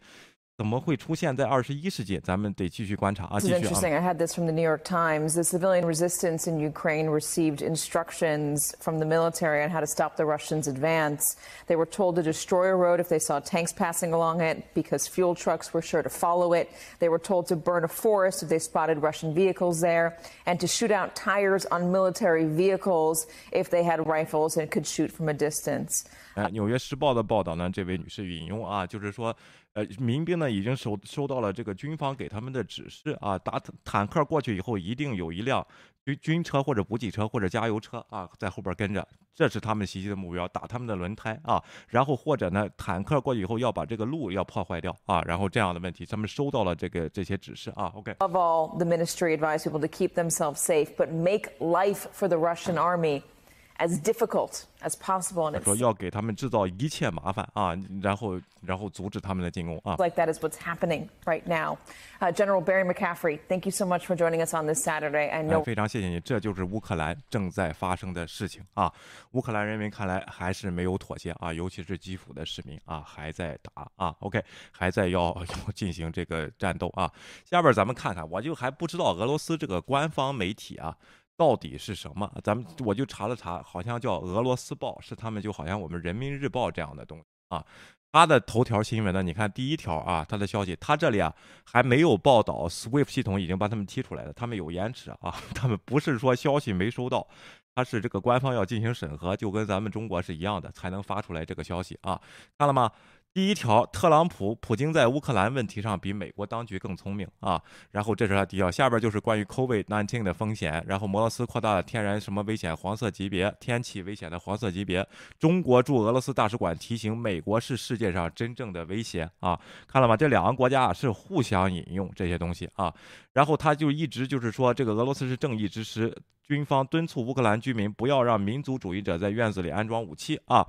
怎么会出现在二十一世纪？咱们得继续观察啊！继续 interesting. I had this from the New York Times. The civilian resistance in Ukraine received instructions from the military on how to stop the Russians' advance. They were told to destroy a road if they saw tanks passing along it because fuel trucks were sure to follow it. They were told to burn a forest if they spotted Russian vehicles there and to shoot out tires on military vehicles if they had rifles and could shoot from a distance. 哎，《纽约时报》的报道呢，这位女士引用啊，就是说， 呃，民兵呢已经收收到了这个军方给他们的指示啊，打坦克过去以后，一定有一辆军军车或者补给车或者加油车啊在后边跟着，这是他们袭击的目标，打他们的轮胎啊，然后或者呢，坦克过去以后要把这个路要破坏掉啊，然后这样的问题，他们收到了这个这些指示啊。OK。Above all, the ministry advised people to keep themselves safe, but make life for the Russian army. As difficult as possible. And 说要给他们制造一切麻烦啊，然后然后阻止他们的进攻啊。Like that is what's happening right now. Uh, General Barry McCaffrey, thank you so much for joining us on this Saturday. I know. 非常谢谢你，这就是乌克兰正在发生的事情啊。乌克兰人民看来还是没有妥协啊，尤其是基辅的市民啊，还在打啊。OK，还在要要进行这个战斗啊。下边咱们看看，我就还不知道俄罗斯这个官方媒体啊。到底是什么？咱们我就查了查，好像叫俄罗斯报，是他们就好像我们人民日报这样的东西啊。它的头条新闻呢，你看第一条啊，它的消息，它这里啊还没有报道 SWIFT 系统已经把他们踢出来了，他们有延迟啊，他们不是说消息没收到，它是这个官方要进行审核，就跟咱们中国是一样的，才能发出来这个消息啊。看了吗？第一条，特朗普，普京在乌克兰问题上比美国当局更聪明啊。然后这是他第一条，下边就是关于 COVID-19 的风险。然后摩罗斯扩大了天然什么危险黄色级别，天气危险的黄色级别。中国驻俄罗斯大使馆提醒美国是世界上真正的威胁啊。看了吗？这两个国家啊是互相引用这些东西啊。然后他就一直就是说，这个俄罗斯是正义之师，军方敦促乌克兰居民不要让民族主义者在院子里安装武器啊。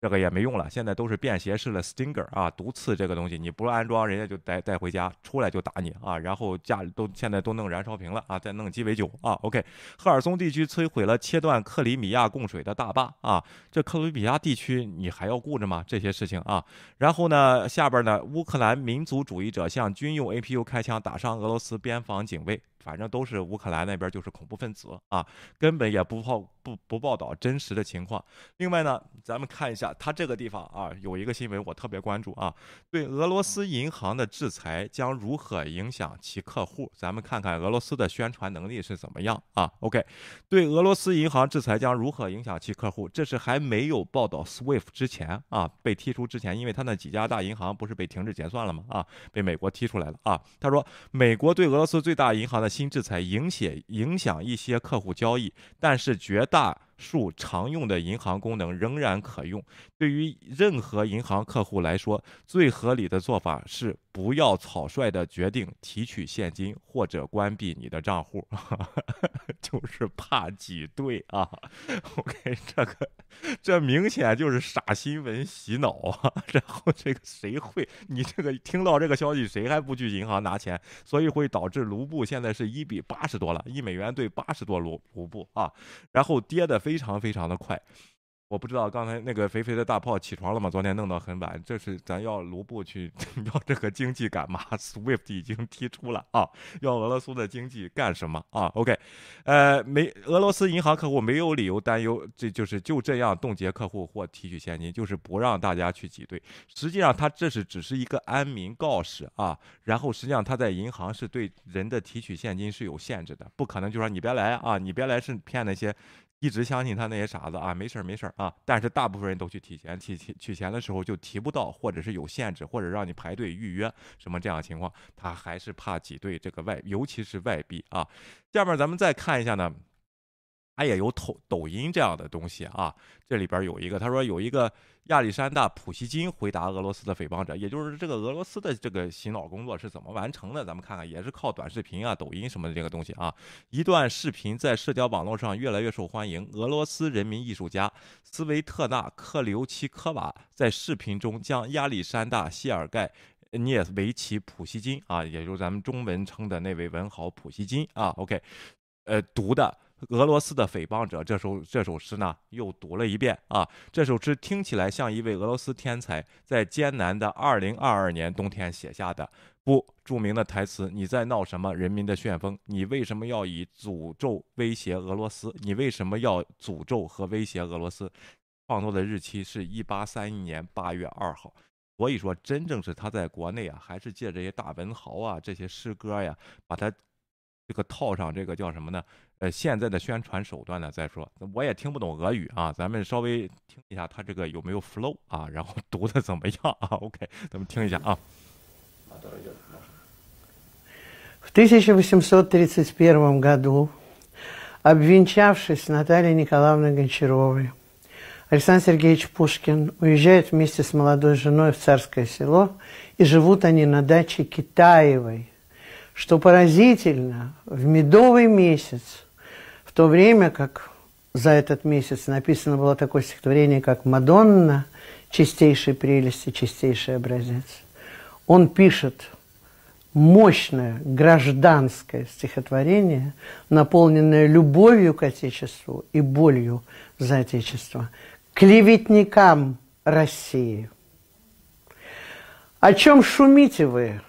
这个也没用了，现在都是便携式的 Stinger 啊，毒刺这个东西，你不安装，人家就带带回家，出来就打你啊。然后家里都现在都弄燃烧瓶了啊，再弄鸡尾酒啊。OK，赫尔松地区摧毁了切断克里米亚供水的大坝啊，这克里米亚地区你还要顾着吗？这些事情啊。然后呢，下边呢，乌克兰民族主义者向军用 APU 开枪，打伤俄罗斯边防警卫。反正都是乌克兰那边就是恐怖分子啊，根本也不报不不报道真实的情况。另外呢，咱们看一下他这个地方啊，有一个新闻我特别关注啊，对俄罗斯银行的制裁将如何影响其客户？咱们看看俄罗斯的宣传能力是怎么样啊？OK，对俄罗斯银行制裁将如何影响其客户？这是还没有报道 SWIFT 之前啊，被踢出之前，因为他那几家大银行不是被停止结算了吗？啊，被美国踢出来了啊。他说，美国对俄罗斯最大银行的。新制裁影响影响一些客户交易，但是绝大数常用的银行功能仍然可用。对于任何银行客户来说，最合理的做法是不要草率的决定提取现金或者关闭你的账户，就是怕挤兑啊。OK，这个这明显就是傻新闻洗脑啊。然后这个谁会？你这个听到这个消息，谁还不去银行拿钱？所以会导致卢布现在是一比八十多了，一美元兑八十多卢卢布啊。然后跌的非常非常的快。我不知道刚才那个肥肥的大炮起床了吗？昨天弄到很晚，这是咱要卢布去 要这个经济干嘛？SWIFT 已经提出了啊，要俄罗斯的经济干什么啊？OK，呃，没俄罗斯银行客户没有理由担忧，这就是就这样冻结客户或提取现金，就是不让大家去挤兑。实际上，他这是只是一个安民告示啊。然后实际上他在银行是对人的提取现金是有限制的，不可能就说你别来啊，你别来是骗那些。一直相信他那些傻子啊，没事儿没事儿啊，但是大部分人都去提钱，提提取钱的时候就提不到，或者是有限制，或者让你排队预约什么这样的情况，他还是怕挤兑这个外，尤其是外币啊。下面咱们再看一下呢。他也有抖抖音这样的东西啊，这里边有一个，他说有一个亚历山大普希金回答俄罗斯的诽谤者，也就是这个俄罗斯的这个洗脑工作是怎么完成的？咱们看看，也是靠短视频啊、抖音什么的这个东西啊。一段视频在社交网络上越来越受欢迎。俄罗斯人民艺术家斯维特纳克留奇科娃在视频中将亚历山大谢尔盖涅维奇普希金啊，也就是咱们中文称的那位文豪普希金啊，OK，呃，读的。俄罗斯的诽谤者这首这首诗呢，又读了一遍啊。这首诗听起来像一位俄罗斯天才在艰难的2022年冬天写下的。不，著名的台词：“你在闹什么？人民的旋风？你为什么要以诅咒威胁俄罗斯？你为什么要诅咒和威胁俄罗斯？”创作的日期是一八三一年八月二号。所以说，真正是他在国内啊，还是借这些大文豪啊这些诗歌呀，把他这个套上这个叫什么呢？呃，现在的宣传手段呢？再说，我也听不懂俄语啊，咱们稍微听一下他这个有没有 flow 啊，然后读的怎么样啊？OK，咱们听一下啊。В 1831 году, обвенчавшись с Натальей Николаевной Гончаровой, Александр Сергеевич Пушкин уезжает вместе с молодой женой в Царское село, и живут они на даче Китаевой, что поразительно, в медовый месяц – – то время как за этот месяц написано было такое стихотворение, как «Мадонна», чистейшей прелести, чистейший образец. Он пишет мощное гражданское стихотворение, наполненное любовью к Отечеству и болью за Отечество, клеветникам России. О чем шумите вы?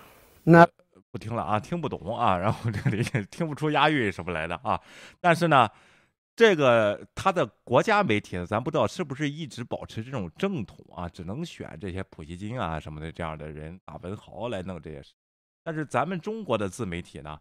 На 不听了啊，听不懂啊，然后这里也听不出押韵什么来的啊。但是呢，这个他的国家媒体呢，咱不知道是不是一直保持这种正统啊，只能选这些普希金啊什么的这样的人大文豪来弄这些事。但是咱们中国的自媒体呢，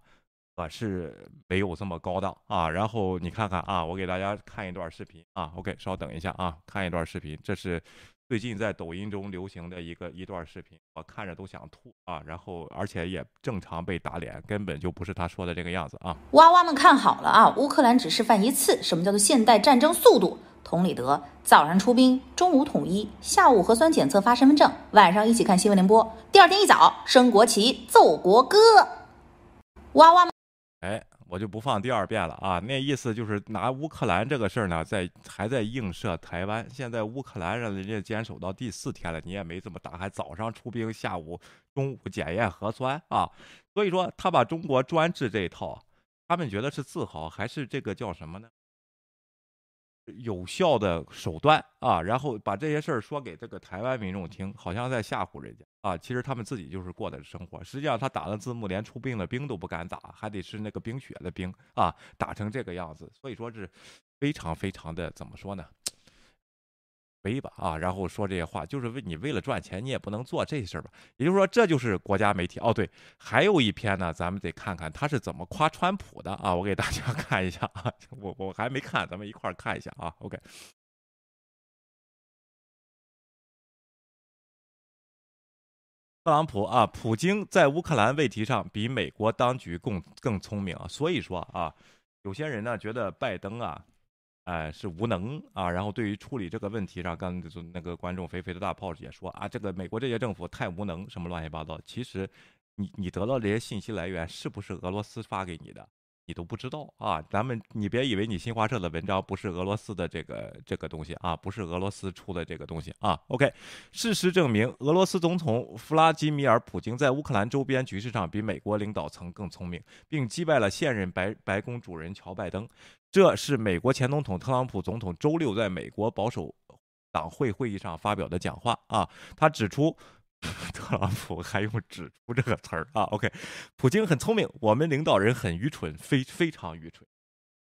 可是没有这么高档啊。然后你看看啊，我给大家看一段视频啊。OK，稍等一下啊，看一段视频，这是。最近在抖音中流行的一个一段视频，我看着都想吐啊！然后而且也正常被打脸，根本就不是他说的这个样子啊！娃娃们看好了啊！乌克兰只示范一次，什么叫做现代战争速度？同理得，早上出兵，中午统一，下午核酸检测发身份证，晚上一起看新闻联播，第二天一早升国旗奏国歌。娃娃们，哎。我就不放第二遍了啊！那意思就是拿乌克兰这个事儿呢，在还在映射台湾。现在乌克兰让人家坚守到第四天了，你也没怎么打，还早上出兵，下午、中午检验核酸啊！所以说他把中国专制这一套，他们觉得是自豪，还是这个叫什么呢？有效的手段啊，然后把这些事儿说给这个台湾民众听，好像在吓唬人家啊。其实他们自己就是过的生活。实际上他打了字幕，连出兵的兵都不敢打，还得是那个冰雪的冰啊，打成这个样子。所以说是非常非常的怎么说呢？背吧啊，然后说这些话，就是为你为了赚钱，你也不能做这些事儿吧。也就是说，这就是国家媒体。哦，对，还有一篇呢，咱们得看看他是怎么夸川普的啊。我给大家 看一下啊，我我还没看，咱们一块儿看一下啊。OK，特朗普啊，普京在乌克兰问题上比美国当局更更聪明啊。所以说啊，有些人呢觉得拜登啊。哎，是无能啊。然后对于处理这个问题上，刚就那个观众肥肥的大炮也说啊，这个美国这些政府太无能，什么乱七八糟。其实，你你得到这些信息来源是不是俄罗斯发给你的？你都不知道啊！咱们你别以为你新华社的文章不是俄罗斯的这个这个东西啊，不是俄罗斯出的这个东西啊。OK，事实证明，俄罗斯总统弗拉基米尔·普京在乌克兰周边局势上比美国领导层更聪明，并击败了现任白白宫主人乔拜登。这是美国前总统特朗普总统周六在美国保守党会会议上发表的讲话啊，他指出。特朗普还用“指出”这个词儿啊？OK，普京很聪明，我们领导人很愚蠢，非非常愚蠢。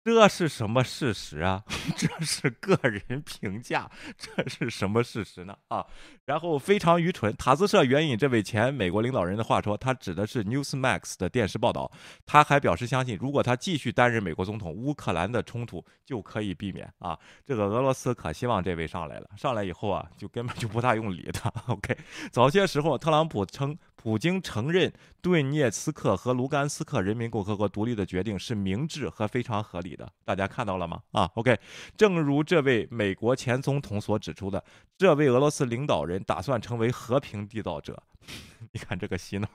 这是什么事实啊？这是个人评价，这是什么事实呢？啊，然后非常愚蠢。塔斯社援引这位前美国领导人的话说，他指的是 Newsmax 的电视报道。他还表示相信，如果他继续担任美国总统，乌克兰的冲突就可以避免。啊，这个俄罗斯可希望这位上来了，上来以后啊，就根本就不大用理他。OK，早些时候，特朗普称。普京承认顿涅茨克和卢甘斯克人民共和国独立的决定是明智和非常合理的，大家看到了吗？啊，OK，正如这位美国前总统所指出的，这位俄罗斯领导人打算成为和平缔造者。你看这个洗脑，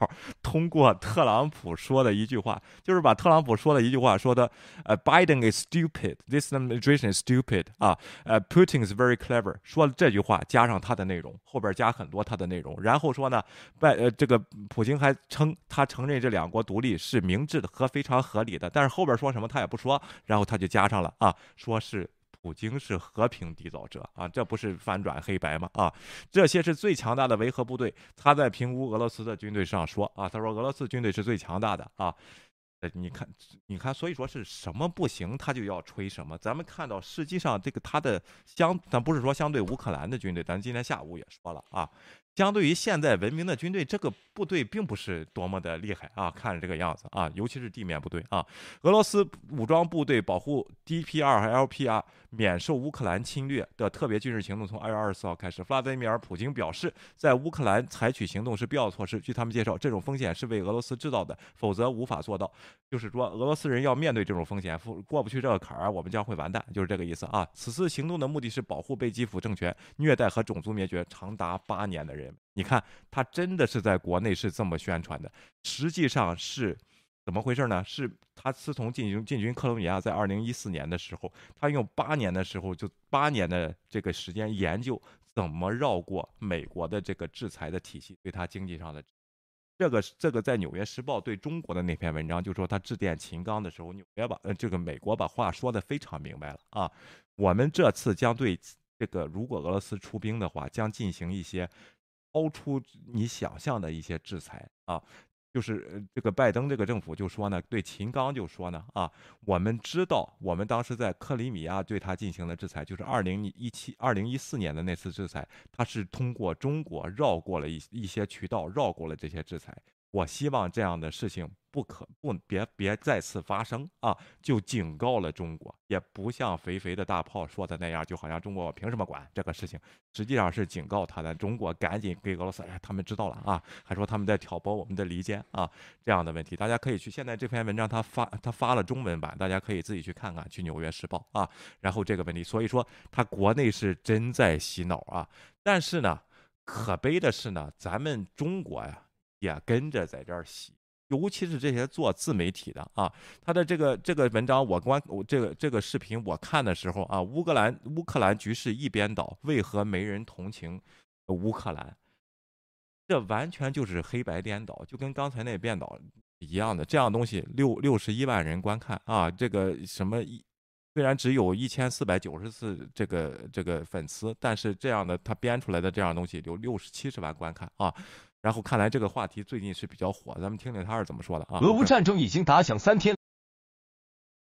通过特朗普说的一句话，就是把特朗普说的一句话说的，呃，Biden is stupid，this administration is stupid，啊，呃，Putin is very clever，说了这句话加上他的内容，后边加很多他的内容，然后说呢，拜呃这个普京还称他承认这两国独立是明智的和非常合理的，但是后边说什么他也不说，然后他就加上了啊，说是。普京是和平缔造者啊，这不是翻转黑白吗？啊，这些是最强大的维和部队。他在评估俄罗斯的军队上说啊，他说俄罗斯军队是最强大的啊。呃你看，你看，所以说是什么不行，他就要吹什么。咱们看到，实际上这个他的相，咱不是说相对乌克兰的军队，咱今天下午也说了啊。相对于现在文明的军队，这个部队并不是多么的厉害啊，看着这个样子啊，尤其是地面部队啊。俄罗斯武装部队保护 DPR 和 LPR 免受乌克兰侵略的特别军事行动从二月二十四号开始。弗拉基米尔·普京表示，在乌克兰采取行动是必要措施。据他们介绍，这种风险是为俄罗斯制造的，否则无法做到。就是说，俄罗斯人要面对这种风险，过不去这个坎儿，我们将会完蛋，就是这个意思啊。此次行动的目的是保护被基辅政权虐待和种族灭绝长达八年的人。你看，他真的是在国内是这么宣传的，实际上是怎么回事呢？是他自从进军进军克罗米亚，在二零一四年的时候，他用八年的时候，就八年的这个时间研究怎么绕过美国的这个制裁的体系，对他经济上的这个这个在《纽约时报》对中国的那篇文章就说，他致电秦刚的时候，纽约把呃这个美国把话说的非常明白了啊，我们这次将对这个如果俄罗斯出兵的话，将进行一些。超出你想象的一些制裁啊，就是这个拜登这个政府就说呢，对秦刚就说呢啊，我们知道我们当时在克里米亚对他进行了制裁，就是二零一七、二零一四年的那次制裁，他是通过中国绕过了一一些渠道，绕过了这些制裁。我希望这样的事情不可不别别再次发生啊！就警告了中国，也不像肥肥的大炮说的那样，就好像中国凭什么管这个事情？实际上是警告他的，中国赶紧给俄罗斯，哎，他们知道了啊，还说他们在挑拨我们的离间啊，这样的问题，大家可以去。现在这篇文章他发他发了中文版，大家可以自己去看看，去《纽约时报》啊。然后这个问题，所以说他国内是真在洗脑啊。但是呢，可悲的是呢，咱们中国呀。也跟着在这儿洗，尤其是这些做自媒体的啊，他的这个这个文章我观我这个这个视频我看的时候啊，乌克兰乌克兰局势一边倒，为何没人同情乌克兰？这完全就是黑白颠倒，就跟刚才那编导一样的这样东西，六六十一万人观看啊，这个什么一虽然只有一千四百九十次这个这个粉丝，但是这样的他编出来的这样东西有六十七十万观看啊。然后看来这个话题最近是比较火，咱们听听他是怎么说的啊？俄乌战争已经打响三天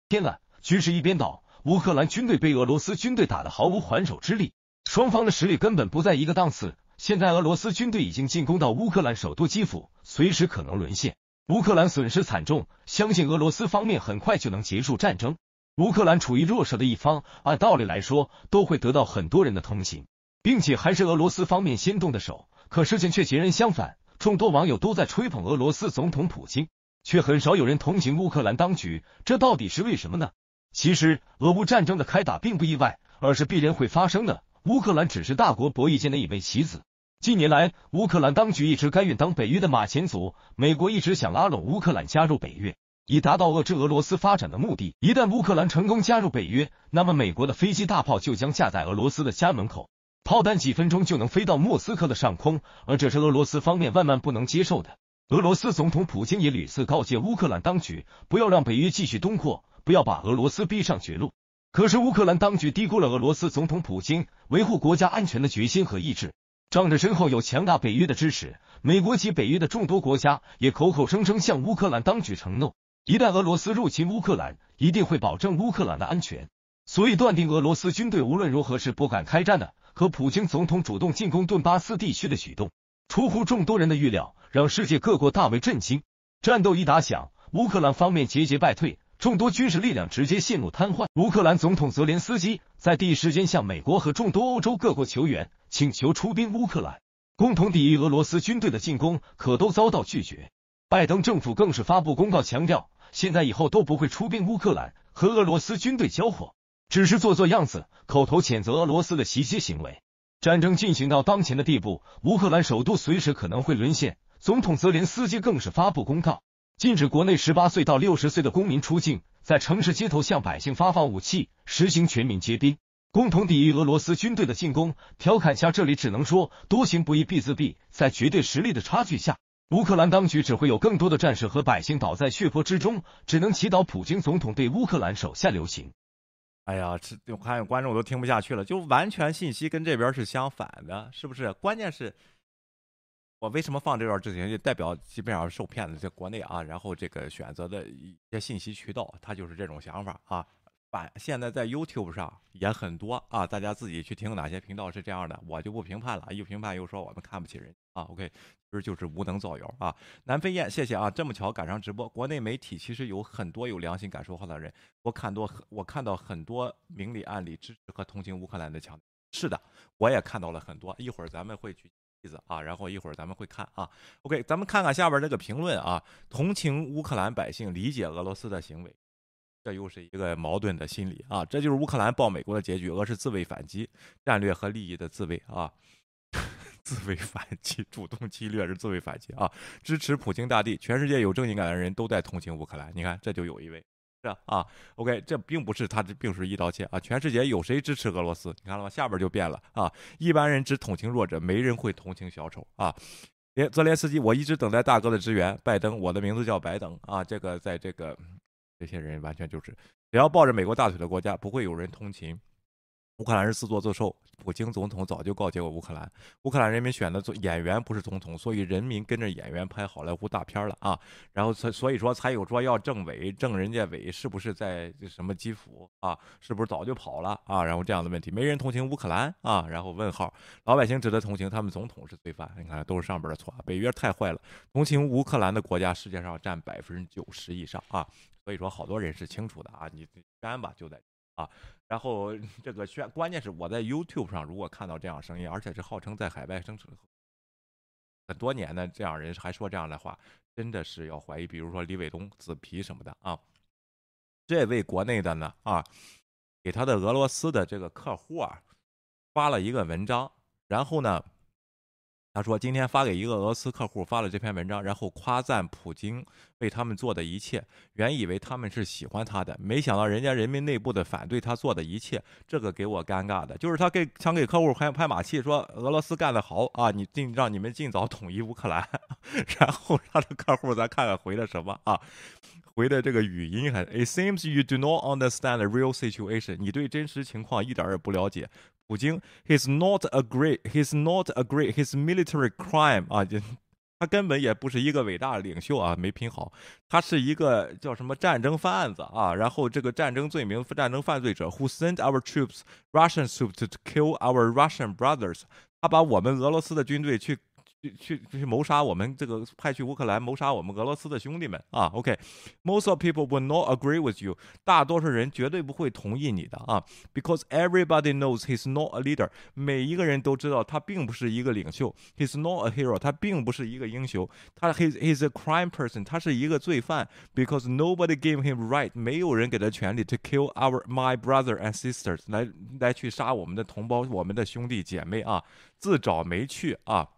天了，局势一边倒，乌克兰军队被俄罗斯军队打得毫无还手之力，双方的实力根本不在一个档次。现在俄罗斯军队已经进攻到乌克兰首都基辅，随时可能沦陷。乌克兰损失惨重，相信俄罗斯方面很快就能结束战争。乌克兰处于弱势的一方，按道理来说都会得到很多人的同情，并且还是俄罗斯方面先动的手。可事情却截然相反，众多网友都在吹捧俄罗斯总统普京，却很少有人同情乌克兰当局，这到底是为什么呢？其实，俄乌战争的开打并不意外，而是必然会发生的。乌克兰只是大国博弈间的一枚棋子。近年来，乌克兰当局一直甘愿当北约的马前卒，美国一直想拉拢乌克兰加入北约，以达到遏制俄罗斯发展的目的。一旦乌克兰成功加入北约，那么美国的飞机大炮就将架在俄罗斯的家门口，炮弹几分钟就能飞到莫斯科的上空，而这是俄罗斯方面万万不能接受的。俄罗斯总统普京也屡次告诫乌克兰当局，不要让北约继续东扩。不要把俄罗斯逼上绝路。可是乌克兰当局低估了俄罗斯总统普京维护国家安全的决心和意志。仗着身后有强大北约的支持，美国及北约的众多国家也口口声声向乌克兰当局承诺，一旦俄罗斯入侵乌克兰，一定会保证乌克兰的安全。所以断定俄罗斯军队无论如何是不敢开战的。和普京总统主动进攻顿巴斯地区的举动，出乎众多人的预料，让世界各国大为震惊。战斗一打响，乌克兰方面节节败退。众多军事力量直接陷入瘫痪。乌克兰总统泽连斯基在第一时间向美国和众多欧洲各国求援，请求出兵乌克兰，共同抵御俄罗斯军队的进攻，可都遭到拒绝。拜登政府更是发布公告，强调现在以后都不会出兵乌克兰和俄罗斯军队交火，只是做做样子，口头谴责俄罗斯的袭击行为。战争进行到当前的地步，乌克兰首都随时可能会沦陷。总统泽连斯基更是发布公告。禁止国内十八岁到六十岁的公民出境，在城市街头向百姓发放武器，实行全民皆兵，共同抵御俄罗斯军队的进攻。调侃下，这里只能说多行不义必自毙。在绝对实力的差距下，乌克兰当局只会有更多的战士和百姓倒在血泊之中，只能祈祷普京总统对乌克兰手下留情。哎呀，这我看观众都听不下去了，就完全信息跟这边是相反的，是不是？关键是。我为什么放这段之前，就代表基本上受骗的在国内啊，然后这个选择的一些信息渠道，他就是这种想法啊。反现在在 YouTube 上也很多啊，大家自己去听哪些频道是这样的，我就不评判了。一评判又说我们看不起人啊。OK，其实就是无能造谣啊。南飞燕，谢谢啊，这么巧赶上直播。国内媒体其实有很多有良心敢说话的人，我看多我看到很多明里暗里支持和同情乌克兰的强。是的，我也看到了很多。一会儿咱们会举。例子啊，然后一会儿咱们会看啊。OK，咱们看看下边这个评论啊，同情乌克兰百姓，理解俄罗斯的行为，这又是一个矛盾的心理啊。这就是乌克兰抱美国的结局，俄是自卫反击，战略和利益的自卫啊，自卫反击，主动侵略是自卫反击啊。支持普京大帝，全世界有正义感的人都在同情乌克兰。你看，这就有一位。是啊，OK，这并不是他这并不是一刀切啊！全世界有谁支持俄罗斯？你看了吗？下边就变了啊！一般人只同情弱者，没人会同情小丑啊！连泽连斯基，我一直等待大哥的支援。拜登，我的名字叫拜登啊！这个在这个这些人完全就是，只要抱着美国大腿的国家，不会有人同情。乌克兰是自作自受，普京总统早就告诫过乌克兰，乌克兰人民选的演员不是总统，所以人民跟着演员拍好莱坞大片了啊，然后才所以说才有说要政委，政人家委是不是在什么基辅啊？是不是早就跑了啊？然后这样的问题，没人同情乌克兰啊？然后问号，老百姓值得同情，他们总统是罪犯，你看都是上边的错啊，北约太坏了，同情乌克兰的国家世界上占百分之九十以上啊，所以说好多人是清楚的啊，你干吧就在。啊，然后这个宣，关键是我在 YouTube 上如果看到这样声音，而且是号称在海外生存很多年的这样人还说这样的话，真的是要怀疑。比如说李伟东、紫皮什么的啊，这位国内的呢啊，给他的俄罗斯的这个客户啊发了一个文章，然后呢。他说：“今天发给一个俄罗斯客户发了这篇文章，然后夸赞普京为他们做的一切。原以为他们是喜欢他的，没想到人家人民内部的反对他做的一切。这个给我尴尬的，就是他给想给客户拍拍马屁，说俄罗斯干得好啊，你尽让你们尽早统一乌克兰。然后他的客户咱看看回的什么啊？回的这个语音还：It seems you do not understand the real situation。你对真实情况一点也不了解。”普京，he's not a great，he's not a great，his military crime 啊，他根本也不是一个伟大的领袖啊，没拼好，他是一个叫什么战争犯子啊，然后这个战争罪名、战争犯罪者，who sent our troops，Russian troops to kill our Russian brothers，他把我们俄罗斯的军队去去去谋杀我们这个派去乌克兰谋杀我们俄罗斯的兄弟们啊，OK，most of people will not agree with you，大多数人绝对不会同意你的啊，because everybody knows he's not a leader，每一个人都知道他并不是一个领袖，he's not a hero，他并不是一个英雄，他 he's he's a crime person，他是一个罪犯，because nobody gave him right，没有人给他权利 to kill our my brother and sisters，来来去杀我们的同胞，我们的兄弟姐妹啊，自找没趣啊。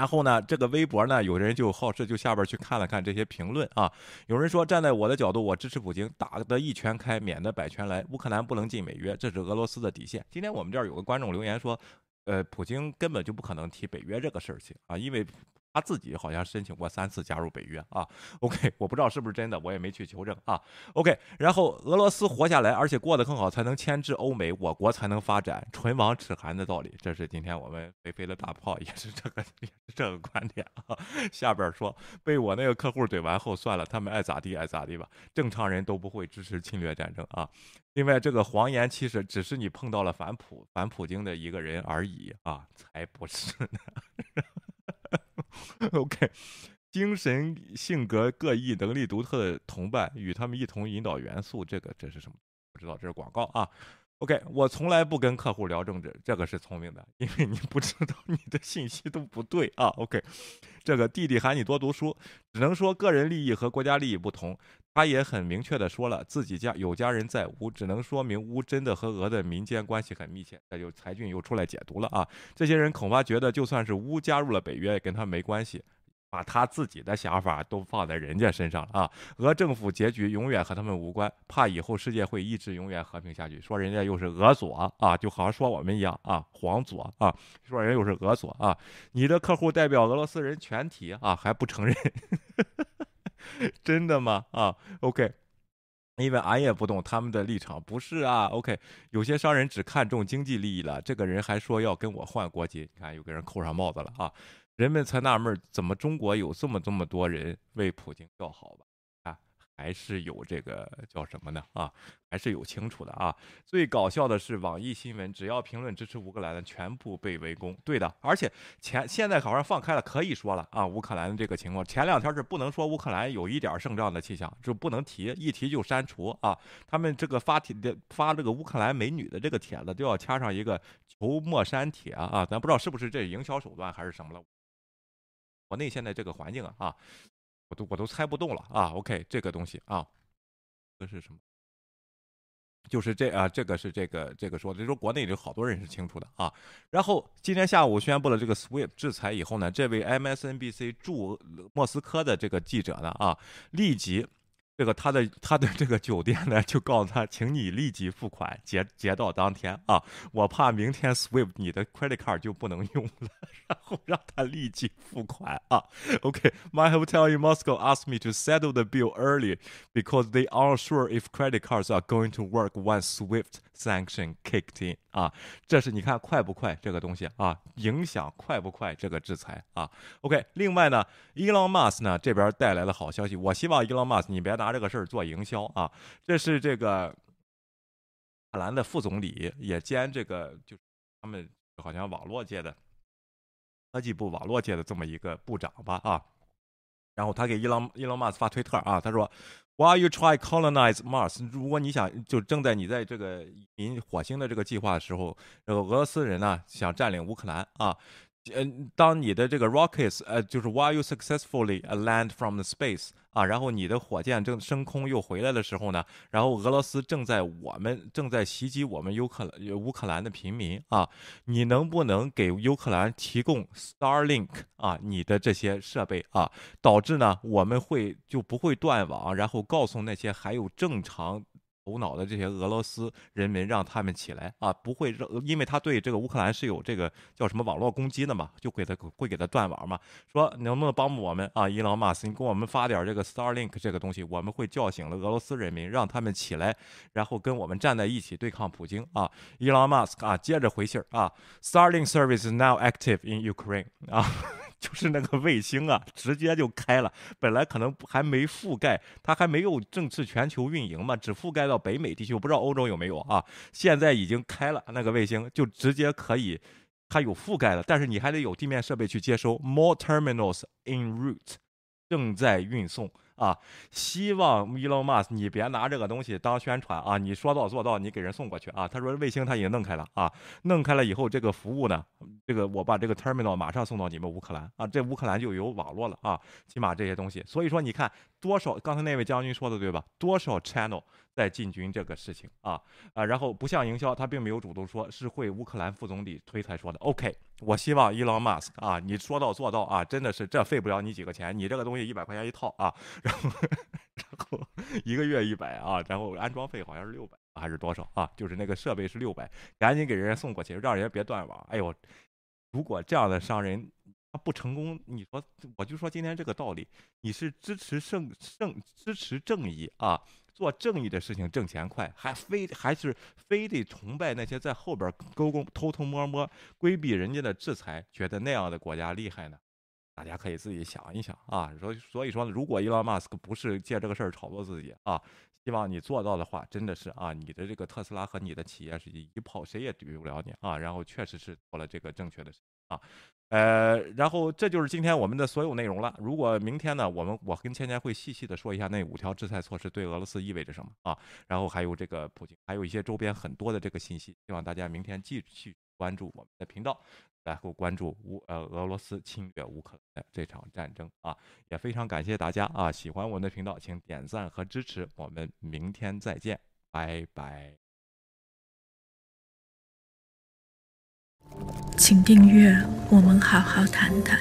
然后呢，这个微博呢，有人就好事就下边去看了看这些评论啊。有人说，站在我的角度，我支持普京，打得一拳开，免得百拳来。乌克兰不能进北约，这是俄罗斯的底线。今天我们这儿有个观众留言说，呃，普京根本就不可能提北约这个事情啊，因为。他自己好像申请过三次加入北约啊。OK，我不知道是不是真的，我也没去求证啊。OK，然后俄罗斯活下来，而且过得更好，才能牵制欧美，我国才能发展。唇亡齿寒的道理，这是今天我们飞飞的大炮也是这个也是这个观点啊。下边说被我那个客户怼完后，算了，他们爱咋地爱咋地吧。正常人都不会支持侵略战争啊。另外，这个谎言其实只是你碰到了反普反普京的一个人而已啊，才不是呢。OK，精神性格各异、能力独特的同伴，与他们一同引导元素，这个这是什么？不知道，这是广告啊。OK，我从来不跟客户聊政治，这个是聪明的，因为你不知道你的信息都不对啊。OK，这个弟弟喊你多读书，只能说个人利益和国家利益不同。他也很明确的说了，自己家有家人在乌，只能说明乌真的和俄的民间关系很密切。那就才俊又出来解读了啊，这些人恐怕觉得就算是乌加入了北约，也跟他没关系。把他自己的想法都放在人家身上了啊！俄政府结局永远和他们无关，怕以后世界会一直永远和平下去。说人家又是俄左啊，就好像说我们一样啊，黄左啊，说人又是俄左啊。你的客户代表俄罗斯人全体啊，还不承认？真的吗？啊，OK，因为俺也不懂他们的立场，不是啊？OK，有些商人只看重经济利益了，这个人还说要跟我换国籍，你看有个人扣上帽子了啊！人们才纳闷，怎么中国有这么这么多人为普京叫好吧？还是有这个叫什么呢？啊，还是有清楚的啊。最搞笑的是，网易新闻只要评论支持乌克兰的，全部被围攻。对的，而且前现在好像放开了，可以说了啊。乌克兰的这个情况，前两天是不能说乌克兰有一点胜仗的气象，就不能提，一提就删除啊。他们这个发帖的发这个乌克兰美女的这个帖子，都要掐上一个求莫删帖啊。咱不知道是不是这营销手段还是什么了。国内现在这个环境，啊，我都我都猜不动了啊。OK，这个东西啊，这是什么？就是这啊，这个是这个这个说的，就说国内有好多人是清楚的啊。然后今天下午宣布了这个 SWIFT 制裁以后呢，这位 MSNBC 驻莫斯科的这个记者呢啊，立即。这个他的他的这个酒店呢，就告诉他，请你立即付款，结结到当天啊，我怕明天 SWIFT 你的 credit card 就不能用了，然后让他立即付款啊。OK，my hotel in Moscow asked me to settle the bill early because they aren't sure if credit cards are going to work once SWIFT sanction kicked in 啊。这是你看快不快这个东西啊，影响快不快这个制裁啊。OK，另外呢，Elon Musk 呢这边带来了好消息，我希望 Elon Musk 你别拿。这个事儿做营销啊！这是这个克兰的副总理，也兼这个就他们好像网络界的科技部网络界的这么一个部长吧啊。然后他给伊朗伊朗马斯发推特啊，他说 Why you try colonize Mars，如果你想就正在你在这个移民火星的这个计划的时候，这个俄罗斯人呢想占领乌克兰啊。”嗯，当你的这个 rockets，呃，就是 while you successfully land from the space 啊，然后你的火箭正升空又回来的时候呢，然后俄罗斯正在我们正在袭击我们乌克兰乌克兰的平民啊，你能不能给乌克兰提供 Starlink 啊，你的这些设备啊，导致呢我们会就不会断网，然后告诉那些还有正常。头脑的这些俄罗斯人民，让他们起来啊！不会让，因为他对这个乌克兰是有这个叫什么网络攻击的嘛，就给他会给他断网嘛。说能不能帮我们啊？伊朗马斯，你给我们发点这个 Starlink 这个东西，我们会叫醒了俄罗斯人民，让他们起来，然后跟我们站在一起对抗普京啊！伊朗马斯啊，接着回信儿啊，Starlink service is now active in Ukraine 啊。就是那个卫星啊，直接就开了。本来可能还没覆盖，它还没有正式全球运营嘛，只覆盖到北美地区，我不知道欧洲有没有啊。现在已经开了，那个卫星就直接可以它有覆盖了，但是你还得有地面设备去接收。More terminals in route，正在运送。啊，希望 Elon Musk 你别拿这个东西当宣传啊！你说到做到，你给人送过去啊。他说卫星他已经弄开了啊，弄开了以后这个服务呢，这个我把这个 terminal 马上送到你们乌克兰啊，这乌克兰就有网络了啊，起码这些东西。所以说你看多少，刚才那位将军说的对吧？多少 channel 在进军这个事情啊啊，然后不像营销，他并没有主动说，是会乌克兰副总理推才说的。OK。我希望伊朗马斯克啊，你说到做到啊，真的是这费不了你几个钱，你这个东西一百块钱一套啊，然后然后一个月一百啊，然后安装费好像是六百还是多少啊？就是那个设备是六百，赶紧给人家送过去，让人家别断网。哎呦，如果这样的商人他不成功，你说我就说今天这个道理，你是支持正正支持正义啊？做正义的事情挣钱快，还非还是非得崇拜那些在后边勾勾偷偷摸摸规避人家的制裁，觉得那样的国家厉害呢？大家可以自己想一想啊。所所以说，如果伊隆马斯克不是借这个事儿炒作自己啊，希望你做到的话，真的是啊，你的这个特斯拉和你的企业是一炮，谁也怼不了你啊。然后确实是做了这个正确的事啊。呃，然后这就是今天我们的所有内容了。如果明天呢，我们我跟芊芊会细细的说一下那五条制裁措施对俄罗斯意味着什么啊，然后还有这个普京，还有一些周边很多的这个信息，希望大家明天继续关注我们的频道，然后关注乌呃俄罗斯侵略乌克兰的这场战争啊，也非常感谢大家啊，喜欢我们的频道请点赞和支持，我们明天再见，拜拜。请订阅，我们好好谈谈。